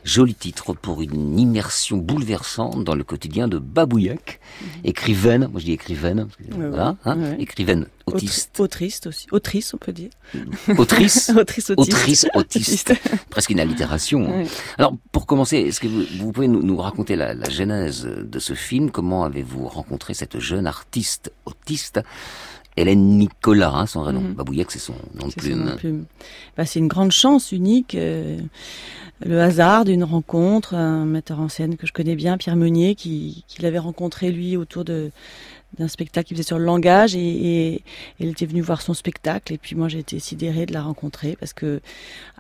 Joli titre pour une immersion bouleversante dans le quotidien de Babouillec, mhm. écrivaine, moi je dis écrivaine, voilà, hein, écrivaine autiste. Autrice aussi, autrice on peut dire. Autrice, autrice autiste. Autrice autiste. Presque une allitération. Hein. Alors pour commencer, est-ce que vous, pouvez nous, raconter la, la, genèse de ce film? Comment avez-vous rencontré cette jeune artiste autiste? Hélène Nicolas, hein, son vrai nom. Mm Babouillec, c'est son nom de plume. Bah, c'est une grande chance unique. Euh, le hasard d'une rencontre, un metteur en scène que je connais bien, Pierre Meunier, qui, qui l'avait rencontré lui autour de d'un spectacle qui faisait sur le langage et, et, elle était venue voir son spectacle et puis moi j'ai été sidérée de la rencontrer parce que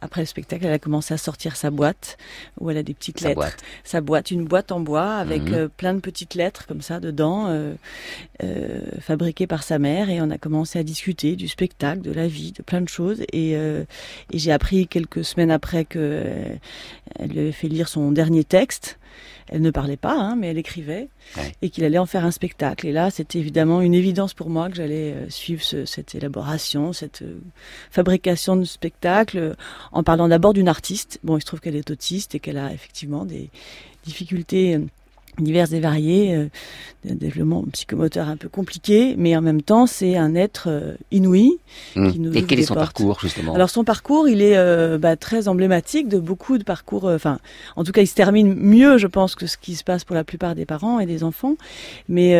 après le spectacle elle a commencé à sortir sa boîte où elle a des petites lettres. sa boîte une boîte en bois avec mhm. euh, plein de petites lettres comme ça dedans euh, euh, fabriquées par sa mère et on a commencé à discuter du spectacle de la vie de plein de choses et, euh, et j'ai appris quelques semaines après que euh, elle lui avait fait lire son dernier texte elle ne parlait pas, hein, mais elle écrivait, et qu'il allait en faire un spectacle. Et là, c'était évidemment une évidence pour moi que j'allais euh, suivre cette élaboration, cette euh, fabrication de spectacle, euh, en parlant d'abord d'une artiste. Bon, il se trouve qu'elle est autiste et qu'elle a effectivement des difficultés divers et variés, euh, un développement psychomoteur un peu compliqué, mais en même temps c'est un être euh, inouï. Mmh. Qui nous et quel est son parcours justement Alors son parcours, il est euh, bah, très emblématique de beaucoup de parcours. Euh, enfin, en tout cas, il se termine mieux, je pense, que ce qui se passe pour la plupart des parents et des enfants. Mais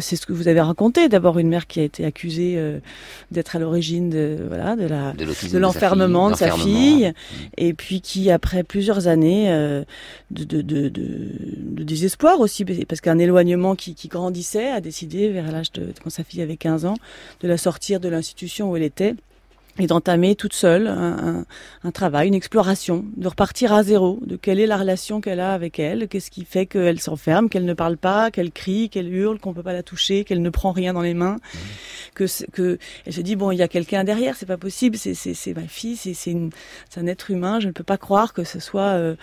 c'est ce que vous avez raconté. D'abord, une mère qui a été accusée d'être à l'origine de voilà de la de l'enfermement de, sa fille, mmh. et puis qui après plusieurs années de, de, de, de désespoir aussi, parce qu'un éloignement qui, grandissait a décidé, vers l'âge de, quand sa fille avait 15 ans, de la sortir de l'institution où elle était et d'entamer toute seule un, un, travail, une exploration, de repartir à zéro, de quelle est la relation qu'elle a avec elle, qu'est-ce qui fait qu'elle s'enferme, qu'elle ne parle pas, qu'elle crie, qu'elle hurle, qu'on peut pas la toucher, qu'elle ne prend rien dans les mains, mmh. que que elle se dit bon il y a quelqu'un derrière, c'est pas possible, c'est c'est c'est ma fille, c'est c'est un être humain, je ne peux pas croire que ce soit euh,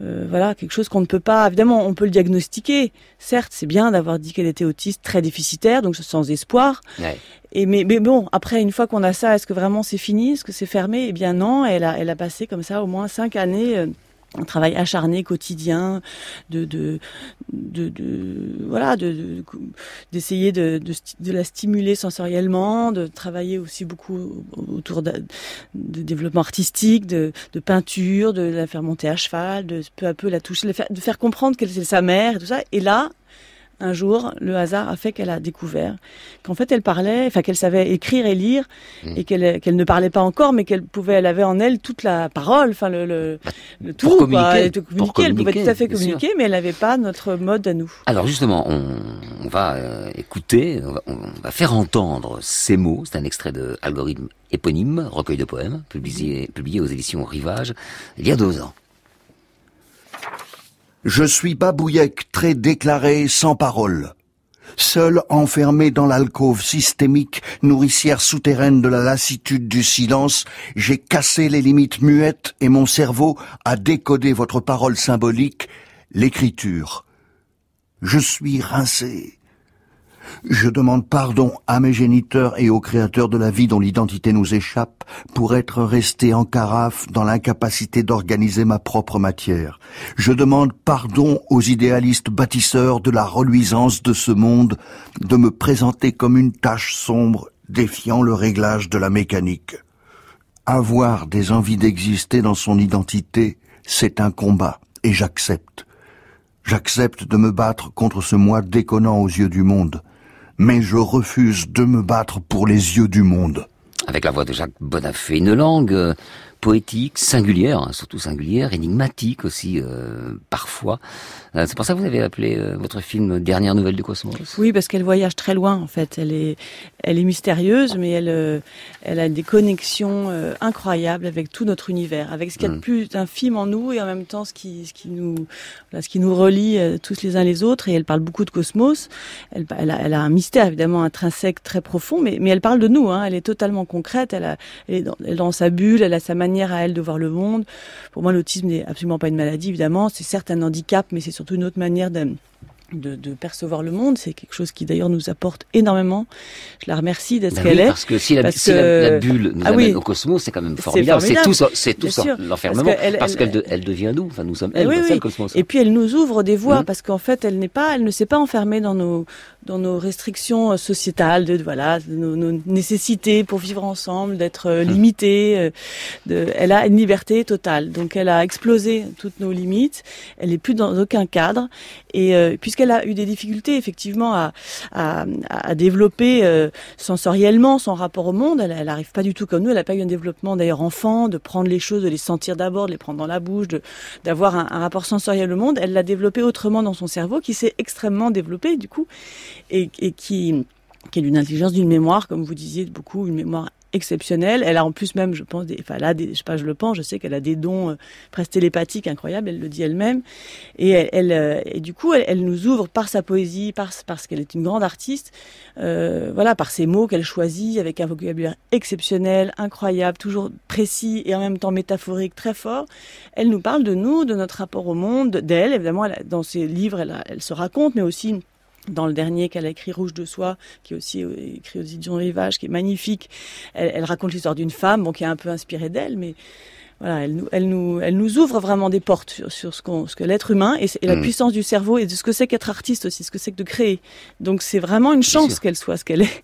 euh, voilà quelque chose qu'on ne peut pas évidemment on peut le diagnostiquer, certes c'est bien d'avoir dit qu'elle était autiste très déficitaire donc sans espoir, ouais. Et mais, mais bon, après, une fois qu'on a ça, est-ce que vraiment c'est fini? Est-ce que c'est fermé? Eh bien non, elle a, passé comme ça au moins cinq années. Euh, un travail acharné quotidien de de de, voilà de d'essayer de, de, la stimuler sensoriellement de travailler aussi beaucoup autour de, développement artistique de, peinture de la faire monter à cheval de peu à peu la toucher de faire, de faire comprendre qu'elle c'est sa mère et tout ça et là un jour, le hasard a fait qu'elle a découvert qu'en fait elle parlait, enfin qu'elle savait écrire et lire, mmh. et qu'elle ne parlait pas encore, mais qu'elle pouvait, elle avait en elle toute la parole, enfin le, le, le tout, pour communiquer, elle, communiquer, elle pouvait tout à fait communiquer, mais elle n'avait pas notre mode à nous. Alors justement, on, on va euh, écouter, on va, on va, faire entendre ces mots. C'est un extrait de Algorithme éponyme, recueil de poèmes, publié, publié aux éditions Rivage il y a deux ans. Je suis babouillec très déclaré, sans parole. Seul enfermé dans l'alcôve systémique, nourricière souterraine de la lassitude du silence, j'ai cassé les limites muettes et mon cerveau a décodé votre parole symbolique, l'écriture. Je suis rincé. Je demande pardon à mes géniteurs et au créateur de la vie dont l'identité nous échappe pour être resté en carafe dans l'incapacité d'organiser ma propre matière. Je demande pardon aux idéalistes bâtisseurs de la reluisance de ce monde de me présenter comme une tache sombre défiant le réglage de la mécanique. Avoir des envies d'exister dans son identité, c'est un combat, et j'accepte. J'accepte de me battre contre ce moi déconnant aux yeux du monde mais je refuse de me battre pour les yeux du monde. Avec la voix de Jacques Bonafé, une langue euh, poétique, singulière, hein, surtout singulière, énigmatique aussi euh, parfois. Euh, c'est pour ça que vous avez appelé euh, votre film Dernière nouvelle du cosmos. Oui, parce qu'elle voyage très loin en fait. Elle est, elle est mystérieuse, mais elle, elle a des connexions incroyables avec tout notre univers, avec ce qu'il y a de mm. plus infime en nous et en même temps ce qui, ce qui nous, voilà, ce qui nous relie tous les uns les autres. Et elle parle beaucoup de cosmos. Elle, elle, a, elle a un mystère évidemment intrinsèque très profond, mais, mais elle parle de nous. Hein. Elle est totalement concrète. Elle, a, elle est dans, elle est dans sa bulle. Elle a sa manière à elle de voir le monde. Pour moi, l'autisme n'est absolument pas une maladie, évidemment. C'est certes un handicap, mais c'est surtout une autre manière de de, de, percevoir le monde. C'est quelque chose qui d'ailleurs nous apporte énormément. Je la remercie d'être ben qu'elle est. Parce que si la, si la, bulle nous ah amène au cosmos, c'est quand même formidable. C'est tout, c'est tout l'enfermement. Parce qu'elle elle, devient nous. Enfin, nous sommes elle, oui, le cosmos. Et puis elle nous ouvre des voies, mmh. parce qu'en fait, elle n'est pas, elle ne s'est pas enfermée dans nos, dans nos restrictions euh, sociétales, de voilà, nos, nos nécessités pour vivre ensemble, d'être euh, mmh. limitée. Euh, de, elle a une liberté totale. Donc elle a explosé toutes nos limites. Elle n'est plus dans aucun cadre. Et euh, puisqu'elle a eu des difficultés effectivement à, à, développer euh, sensoriellement son rapport au monde, elle n'arrive pas du tout comme nous. Elle n'a pas eu un développement d'ailleurs enfant, de prendre les choses, de les sentir d'abord, de les prendre dans la bouche, d'avoir un, rapport sensoriel au monde. Elle l'a développé autrement dans son cerveau, qui s'est extrêmement développé du coup, et, et qui qui est d'une intelligence, d'une mémoire, comme vous disiez beaucoup, une mémoire exceptionnelle. Elle a en plus même, je pense, des, enfin, a des, je sais pas, je le pense, je sais qu'elle a des dons euh, presque télépathiques incroyables. Elle le dit elle-même. Et elle, euh, et du coup, elle, nous ouvre par sa poésie, par, parce qu'elle est une grande artiste. Euh, voilà, par ses mots qu'elle choisit avec un vocabulaire exceptionnel, incroyable, toujours précis et en même temps métaphorique, très fort. Elle nous parle de nous, de notre rapport au monde, d'elle. Évidemment, dans ses livres, elle se raconte, mais aussi dans le dernier qu'elle a écrit Rouge de soie, qui est aussi euh, écrit aux éditions Rivage, qui est magnifique. Elle, elle raconte l'histoire d'une femme, bon, qui est un peu inspirée d'elle, mais voilà, elle nous, elle nous, elle nous ouvre vraiment des portes sur, sur ce, qu'on, ce que l'être humain et, et la mm. puissance du cerveau et de ce que c'est qu'être artiste aussi, ce que c'est que de créer. Donc c'est vraiment une chance qu'elle soit ce qu'elle est.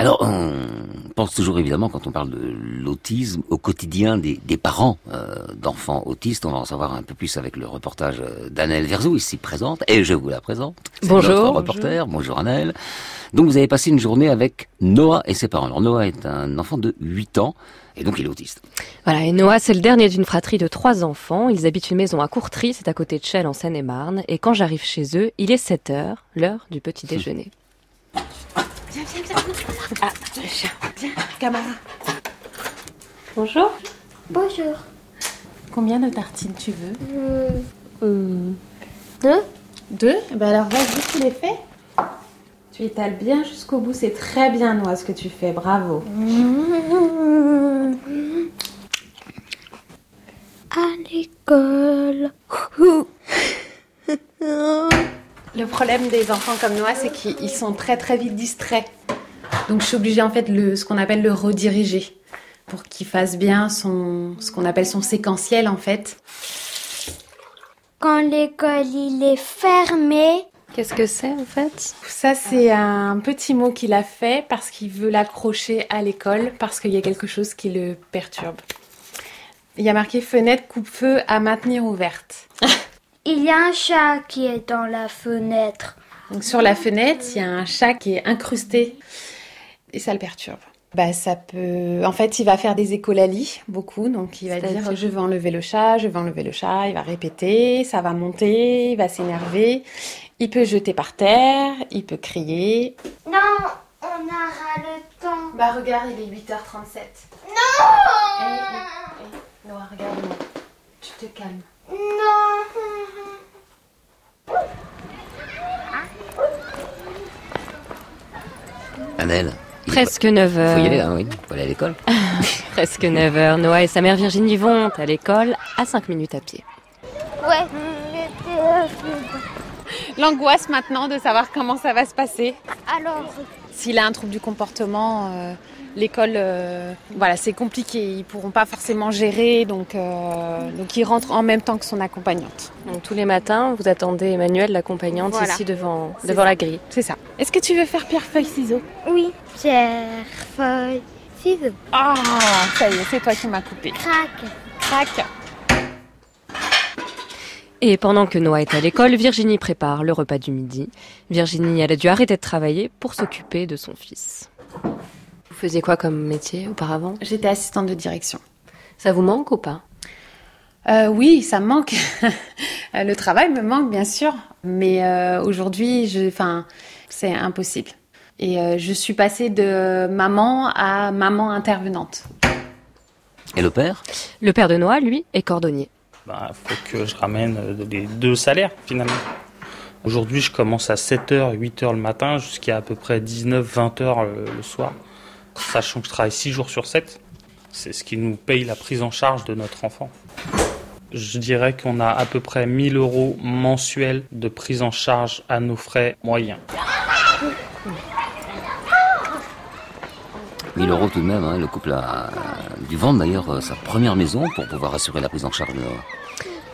Alors, on pense toujours évidemment, quand on parle de l'autisme, au quotidien des, des parents euh, d'enfants autistes. On va en savoir un peu plus avec le reportage euh, d'Annelle Verzou, ici présente, et je vous la présente. Bonjour. Notre reporter. Bonjour. Annelle. Donc, vous avez passé une journée avec Noah et ses parents. Alors, Noah est un enfant de 8 ans. Et donc il est autiste. Voilà, et Noah, c'est le dernier d'une fratrie de trois enfants. Ils habitent une maison à Courtry, c'est à côté de Chelles, en Seine-et-Marne. Et quand j'arrive chez eux, il est 7 heures, l'heure du petit déjeuner. Viens, viens, viens. Ah, viens. Bonjour. Bonjour. Combien de tartines tu veux mmh. Deux. Deux eh ben alors vas-y, tu les fais. Tu étales bien jusqu'au bout, c'est très bien Noix ce que tu fais, bravo. À l'école. Le problème des enfants comme Noah, c'est qu'ils sont très très vite distraits. Donc je suis obligée en fait le, ce qu'on appelle le rediriger pour qu'il fasse bien son, ce qu'on appelle son séquentiel en fait. Quand l'école il est fermé. Qu'est-ce que c'est en fait? Ça c'est un petit mot qu'il a fait parce qu'il veut l'accrocher à l'école parce qu'il y a quelque chose qui le perturbe. Il y a marqué fenêtre coupe-feu à maintenir ouverte. Il y a un chat qui est dans la fenêtre. Donc sur la fenêtre, il y a un chat qui est incrusté et ça le perturbe. Bah ça peut. En fait, il va faire des écolalies beaucoup, donc il va dire je vais enlever le chat, je vais enlever le chat. Il va répéter, ça va monter, il va s'énerver. Il peut jeter par terre, il peut crier. Non, on aura le temps. Bah regarde, il est 8h37. Non. Eh, eh, eh. Noah, regarde-moi. Tu te calmes. Non. Annelle. Presque 9 heures. Faut y aller, là, oui. Faut aller à l'école. Presque 9 heures. Noah et sa mère Virginie vont à l'école à 5 minutes à pied. Ouais. L'angoisse maintenant de savoir comment ça va se passer. Alors. S'il a un trouble du comportement, euh, l'école, euh, voilà, c'est compliqué. Ils pourront pas forcément gérer, donc, euh, donc il rentre en même temps que son accompagnante. Donc tous les matins, vous attendez Emmanuel, l'accompagnante, ici devant, devant la grille. C'est ça. Est-ce que tu veux faire pierre feuille ciseaux? Oui, pierre feuille ciseaux. Ah, ça y est, c'est toi qui m'as coupé. Crac, crac. Et pendant que Noah est à l'école, Virginie prépare le repas du midi. Virginie, elle a dû arrêter de travailler pour s'occuper de son fils faisiez quoi comme métier auparavant? J'étais assistante de direction. Ça vous manque ou pas? Euh, Oui, ça me manque. le travail me manque, bien sûr. Mais euh, aujourd'hui, enfin, c'est impossible. Et euh, je suis passée de maman à maman intervenante. Et le père? Le père de Noah, lui, est cordonnier. Il bah, faut que je ramène les deux salaires, finalement. Aujourd'hui, je commence à 7h, 8h le matin jusqu'à à peu près 19, 20h le soir. Sachant que je travaille 6 jours sur 7. C'est ce qui nous paye la prise en charge de notre enfant. Je dirais qu'on a à peu près 1000 euros mensuels de prise en charge à nos frais moyens. 1000 euros tout de même, hein. le couple a dû vendre d'ailleurs euh, sa première maison pour pouvoir assurer la prise en charge de Noah.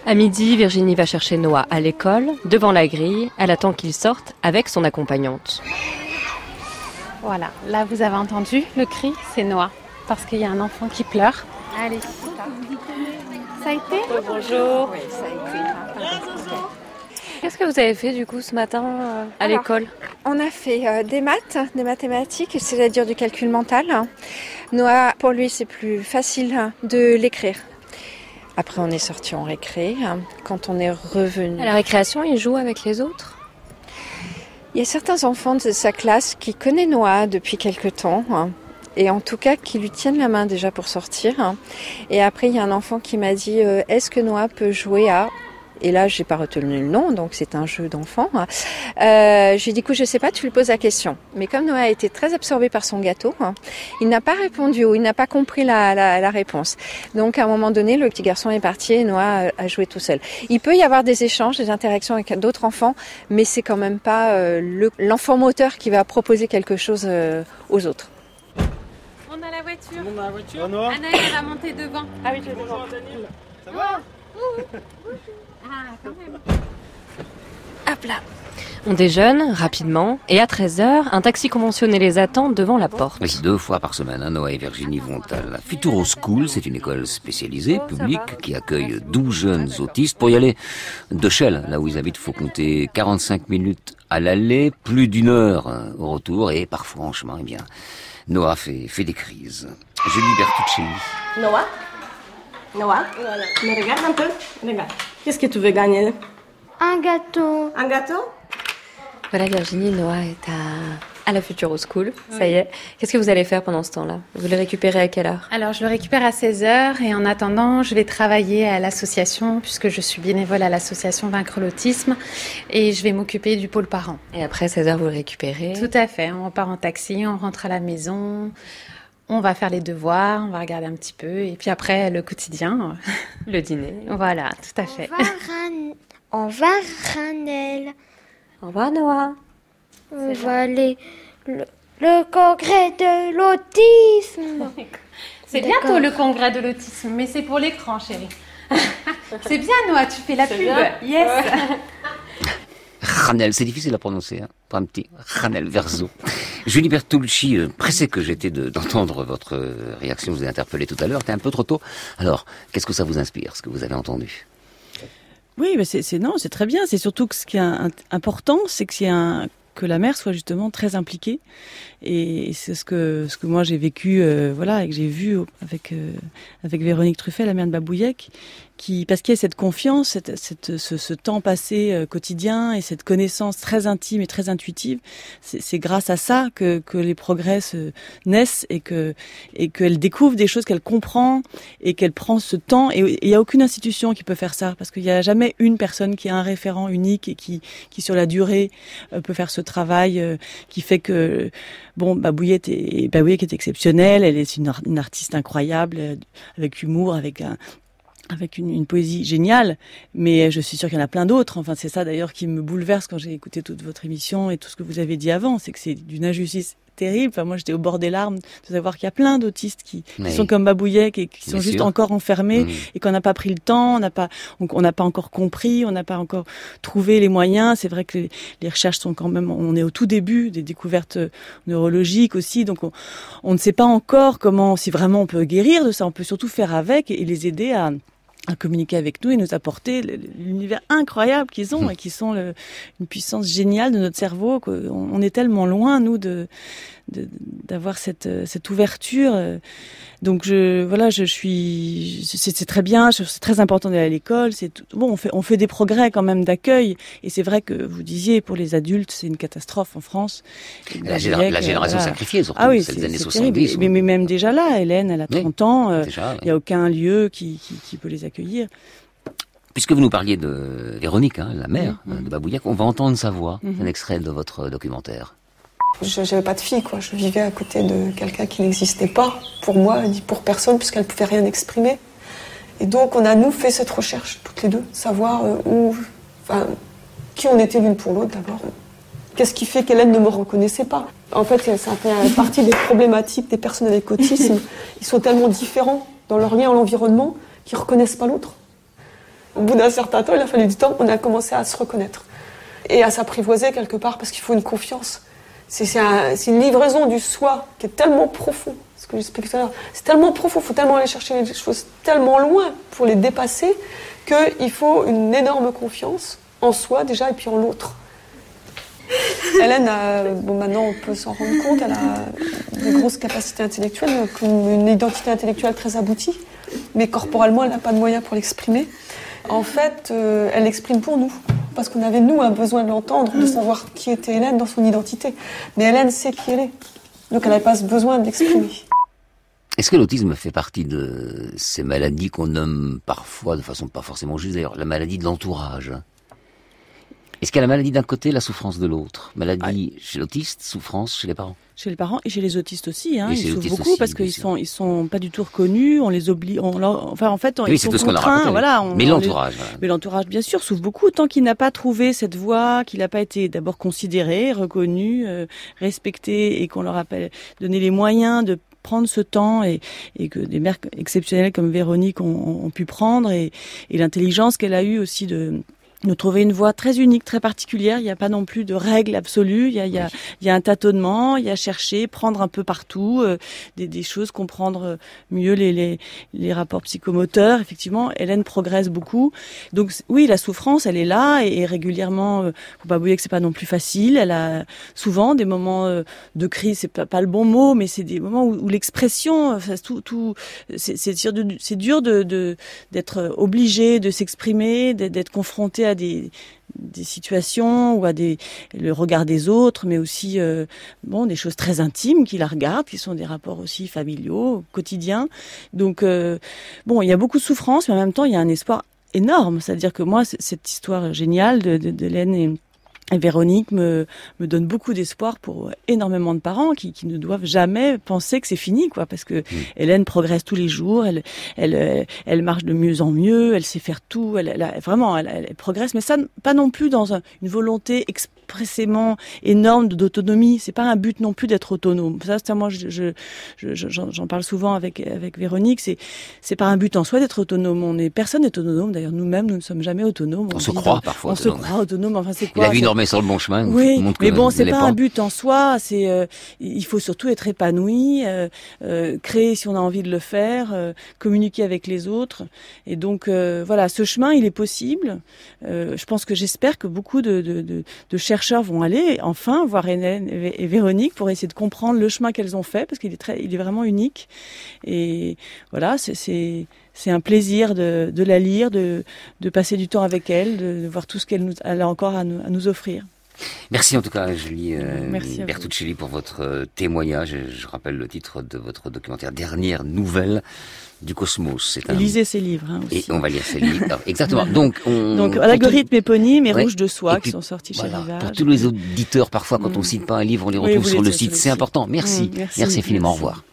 À midi, Virginie va chercher Noah à l'école. Devant la grille, elle attend qu'il sorte avec son accompagnante. Voilà, là vous avez entendu le cri, c'est Noah, parce qu'il y a un enfant qui pleure. Allez, ça a été Bonjour. Oui, ça a été. Qu'est-ce que vous avez fait du coup ce matin euh, à l'école On a fait euh, des maths, des mathématiques, c'est-à-dire du calcul mental. Noah, pour lui, c'est plus facile de l'écrire. Après, on est sorti en récré. Quand on est revenu. À la récréation, il joue avec les autres Il y a certains enfants de sa classe qui connaissent Noah depuis quelque temps. Et en tout cas, qui lui tiennent la main déjà pour sortir. Et après, il y a un enfant qui m'a dit euh, Est-ce que Noah peut jouer à et là, j'ai pas retenu le nom, donc c'est un jeu d'enfant. Euh, j'ai dit, écoute, je sais pas, tu lui poses la question. Mais comme Noah a été très absorbé par son gâteau, hein, il n'a pas répondu ou il n'a pas compris la, la, la, réponse. Donc, à un moment donné, le petit garçon est parti et Noah a joué tout seul. Il peut y avoir des échanges, des interactions avec d'autres enfants, mais c'est quand même pas euh, l'enfant moteur qui va proposer quelque chose euh, aux autres. On a la voiture. On a la voiture. Anaël va monter devant. Ah oui, je vais devant. Ça va Hop là. On déjeune rapidement et à 13h, un taxi conventionné les attend devant la porte. Oui, deux fois par semaine, hein, Noah et Virginie vont à la Futuro School. C'est une école spécialisée, publique, qui accueille 12 jeunes autistes. Pour y aller de Shell, là où ils habitent, faut compter 45 minutes à l'aller, plus d'une heure hein, au retour et parfois en chemin, eh bien, Noah fait, fait des crises. Julie Bertuccelli. Noah? Noah voilà. Mais regarde un peu, regarde. Qu'est-ce que tu veux gagner? Un gâteau. Un gâteau? Voilà, Virginie, Noah est à, à la Futuro School. Ça y est. Qu'est-ce que vous allez faire pendant ce temps-là? Vous le récupérez à quelle heure? Alors, je le récupère à 16h et en attendant, je vais travailler à l'association puisque je suis bénévole à l'association Vaincre l'autisme et je vais m'occuper du pôle parent. Et après 16h, vous le récupérez Tout à fait. On part en taxi, on rentre à la maison. On va faire les devoirs, on va regarder un petit peu, et puis après le quotidien, le dîner. Voilà, tout à fait. On va Ranel. Au revoir Noah. On va aller le, le congrès de l'autisme. C'est bientôt le congrès de l'autisme, mais c'est pour l'écran, chérie. c'est bien Noah, tu fais la pub. Yes. Ranel, c'est difficile à prononcer, hein. Un petit Ranel Verso. Julie Bertolucci, euh, pressé que j'étais d'entendre votre euh, réaction, vous ai interpellé tout à l'heure, c'était un peu trop tôt. Alors, qu'est-ce que ça vous inspire, ce que vous avez entendu? Oui, c'est non, c'est très bien. C'est surtout que ce qui est important, c'est que la mère soit justement très impliquée. Et c'est ce que ce que moi j'ai vécu, euh, voilà, et que j'ai vu avec avec Véronique Truffet, la mère de Babouillec, qui, parce qu'il y a cette confiance, cette, cette, ce, ce, temps passé euh, quotidien et cette connaissance très intime et très intuitive, c'est grâce à ça que, que les progrès se naissent et que et qu'elle découvre des choses qu'elle comprend et qu'elle prend ce temps. Et il n'y a aucune institution qui peut faire ça parce qu'il n'y a jamais une personne qui a un référent unique et qui, qui sur la durée euh, peut faire ce travail euh, qui fait que bon, Babouillette est, Babouillette est exceptionnelle, elle est une, une artiste incroyable avec humour, avec un avec une, une, poésie géniale, mais je suis sûre qu'il y en a plein d'autres. Enfin, c'est ça d'ailleurs qui me bouleverse quand j'ai écouté toute votre émission et tout ce que vous avez dit avant, c'est que c'est d'une injustice terrible. Enfin, moi, j'étais au bord des larmes de savoir qu'il y a plein d'autistes qui, qui sont comme Babouyek et qui sont juste encore enfermés mmh. et qu'on n'a pas pris le temps, on n'a pas, on n'a pas encore compris, on n'a pas encore trouvé les moyens. C'est vrai que les, les, recherches sont quand même, on est au tout début des découvertes neurologiques aussi, donc on, on ne sait pas encore comment, si vraiment on peut guérir de ça. On peut surtout faire avec et les aider à à communiquer avec nous et nous apporter l'univers incroyable qu'ils ont et qui sont le, une puissance géniale de notre cerveau. On, on est tellement loin, nous, de d'avoir cette, cette ouverture. Donc je voilà, je suis c'est très bien, c'est très important d'aller à l'école, c'est bon, on fait on fait des progrès quand même d'accueil et c'est vrai que vous disiez pour les adultes, c'est une catastrophe en France. La, la génération sacrifiée surtout, ah oui, c'est les années 70. Mais, mais, même déjà là, Hélène, elle a 30 ans, il euh, n'y a aucun lieu qui, qui, qui peut les accueillir. Puisque vous nous parliez de Véronique, hein, la mère de Babouillac, on va entendre sa voix, Mhm. un extrait de votre documentaire. Je n'avais pas de fille, quoi. Je vivais à côté de quelqu'un qui n'existait pas pour moi, ni pour personne, puisqu'elle ne pouvait rien exprimer. Et donc, on a, nous, fait cette recherche, toutes les deux, savoir euh, où, enfin, qui on était l'une pour l'autre, d'abord. Qu'est-ce qui fait qu'Hélène ne me reconnaissait pas? En fait, ça fait partie des problématiques des personnes avec autisme. Ils sont tellement différents dans leur lien à l'environnement qu'ils ne reconnaissent pas l'autre. Au bout d'un certain temps, il a fallu du temps, on a commencé à se reconnaître et à s'apprivoiser quelque part parce qu'il faut une confiance. C'est un, une livraison du soi qui est tellement profond, ce que j'expliquais tout à l'heure. C'est tellement profond, il faut tellement aller chercher les choses tellement loin pour les dépasser qu'il faut une énorme confiance en soi déjà et puis en l'autre. Hélène, a, bon, maintenant on peut s'en rendre compte, elle a des grosses capacités intellectuelles, une identité intellectuelle très aboutie, mais corporellement elle n'a pas de moyens pour l'exprimer. En fait, euh, elle l'exprime pour nous parce qu'on avait, nous, un besoin de l'entendre, de savoir qui était Hélène dans son identité. Mais Hélène sait qui elle est. Donc elle n'a pas ce besoin de l'exprimer. Est-ce que l'autisme fait partie de ces maladies qu'on nomme parfois, de façon pas forcément juste d'ailleurs, la maladie de l'entourage? Est-ce qu'il y a la maladie d'un côté, la souffrance de l'autre? Maladie chez l'autiste, souffrance chez les parents? Chez les parents et chez les autistes aussi. Hein. Ils souffrent beaucoup aussi, parce qu'ils sont, ils sont pas du tout reconnus. On les oblige. On leur- enfin, en fait, on- Oui, ils sont tout ce contraints. raconté. Voilà. on- Mais l'entourage, les- voilà. Mais l'entourage, bien sûr, souffre beaucoup tant qu'il n'a pas trouvé cette voie, qu'il n'a pas été d'abord considéré, reconnu, euh, respecté, et qu'on leur a donné les moyens de prendre ce temps et, et que des mères exceptionnelles comme Véronique ont, ont pu prendre et, et l'intelligence qu'elle a eue aussi de de trouver une voie très unique, très particulière. Il n'y a pas non plus de règles absolues. Il y a, il y a, il y a un tâtonnement, il y a chercher, prendre un peu partout euh, des, des choses, comprendre euh, mieux les, les, les rapports psychomoteurs. Effectivement, Hélène progresse beaucoup. Donc oui, la souffrance, elle est là et, et régulièrement, euh, faut pas oublier que c'est pas non plus facile. Elle a souvent des moments euh, de crise, c'est pas, pas le bon mot, mais c'est des moments où, où l'expression, euh, tout, tout, c'est c'est dur de, c'est dur de de- d'être obligé de s'exprimer, d'être confronté à des des situations ou à des le regard des autres mais aussi euh, bon des choses très intimes qui la regardent qui sont des rapports aussi familiaux quotidiens. Donc euh, bon il y a beaucoup de souffrance mais en même temps il y a un espoir énorme. C'est-à-dire que moi cette histoire géniale de de, de et et Véronique me, me donne beaucoup d'espoir pour énormément de parents qui, qui ne doivent jamais penser que c'est fini, quoi, parce que Hélène progresse tous les jours, elle, elle, euh, elle marche de mieux en mieux, elle sait faire tout, elle, elle vraiment, elle, elle progresse, mais ça, pas non plus dans un- une volonté expressément énorme d'autonomie. C'est pas un but non plus d'être autonome. Ça, c'est moi, je, je, je- je- j'en j'en parle souvent avec avec Véronique. C'est c'est pas un but en soi d'être autonome. On est personne n'est autonome. D'ailleurs, nous-mêmes, nous ne sommes jamais autonomes. On se croit parfois On se croit autonome. Enfin, c'est quoi la vie remet sur le bon chemin. oui, mais bon, c'est pas, un but en soi. C'est, euh, il faut surtout être épanoui, euh, euh, créer si on a envie de le faire, euh, communiquer avec les autres. Et donc, euh, voilà, ce chemin, il est possible. Euh, je pense que j'espère que beaucoup de, de, de, de chercheurs vont aller enfin voir Hélène et Véronique pour essayer de comprendre le chemin qu'elles ont fait, parce qu'il est très, il est vraiment unique. Et voilà, c'est, c'est, un plaisir de, de la lire, de, de passer du temps avec elle, de, de voir tout ce qu'elle a encore à nous, à nous offrir. Merci en tout cas, Julie euh, Merci à vous. Bertuccelli, pour votre euh, témoignage. Je rappelle le titre de votre documentaire Dernière nouvelle du cosmos. C'est Et un... lisez ses livres. Hein, Et aussi. on va lire ses livres. Alors, Exactement. Donc, on, Donc, l'algorithme éponyme et Ouais. rouge de soie Et puis, qui sont sortis voilà, chez Rivage. Pour tous les auditeurs, parfois, quand Mm. on cite pas un livre, on les retrouve sur le site. C'est important. Merci. Mm, merci. infiniment. Merci. Au revoir.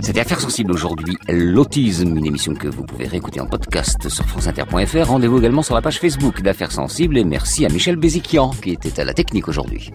C'était Affaires sensibles aujourd'hui, l'autisme, une émission que vous pouvez réécouter en podcast sur franceinter.fr. Rendez-vous également sur la page Facebook d'Affaires sensibles et merci à Michel Béziquian qui était à la technique aujourd'hui.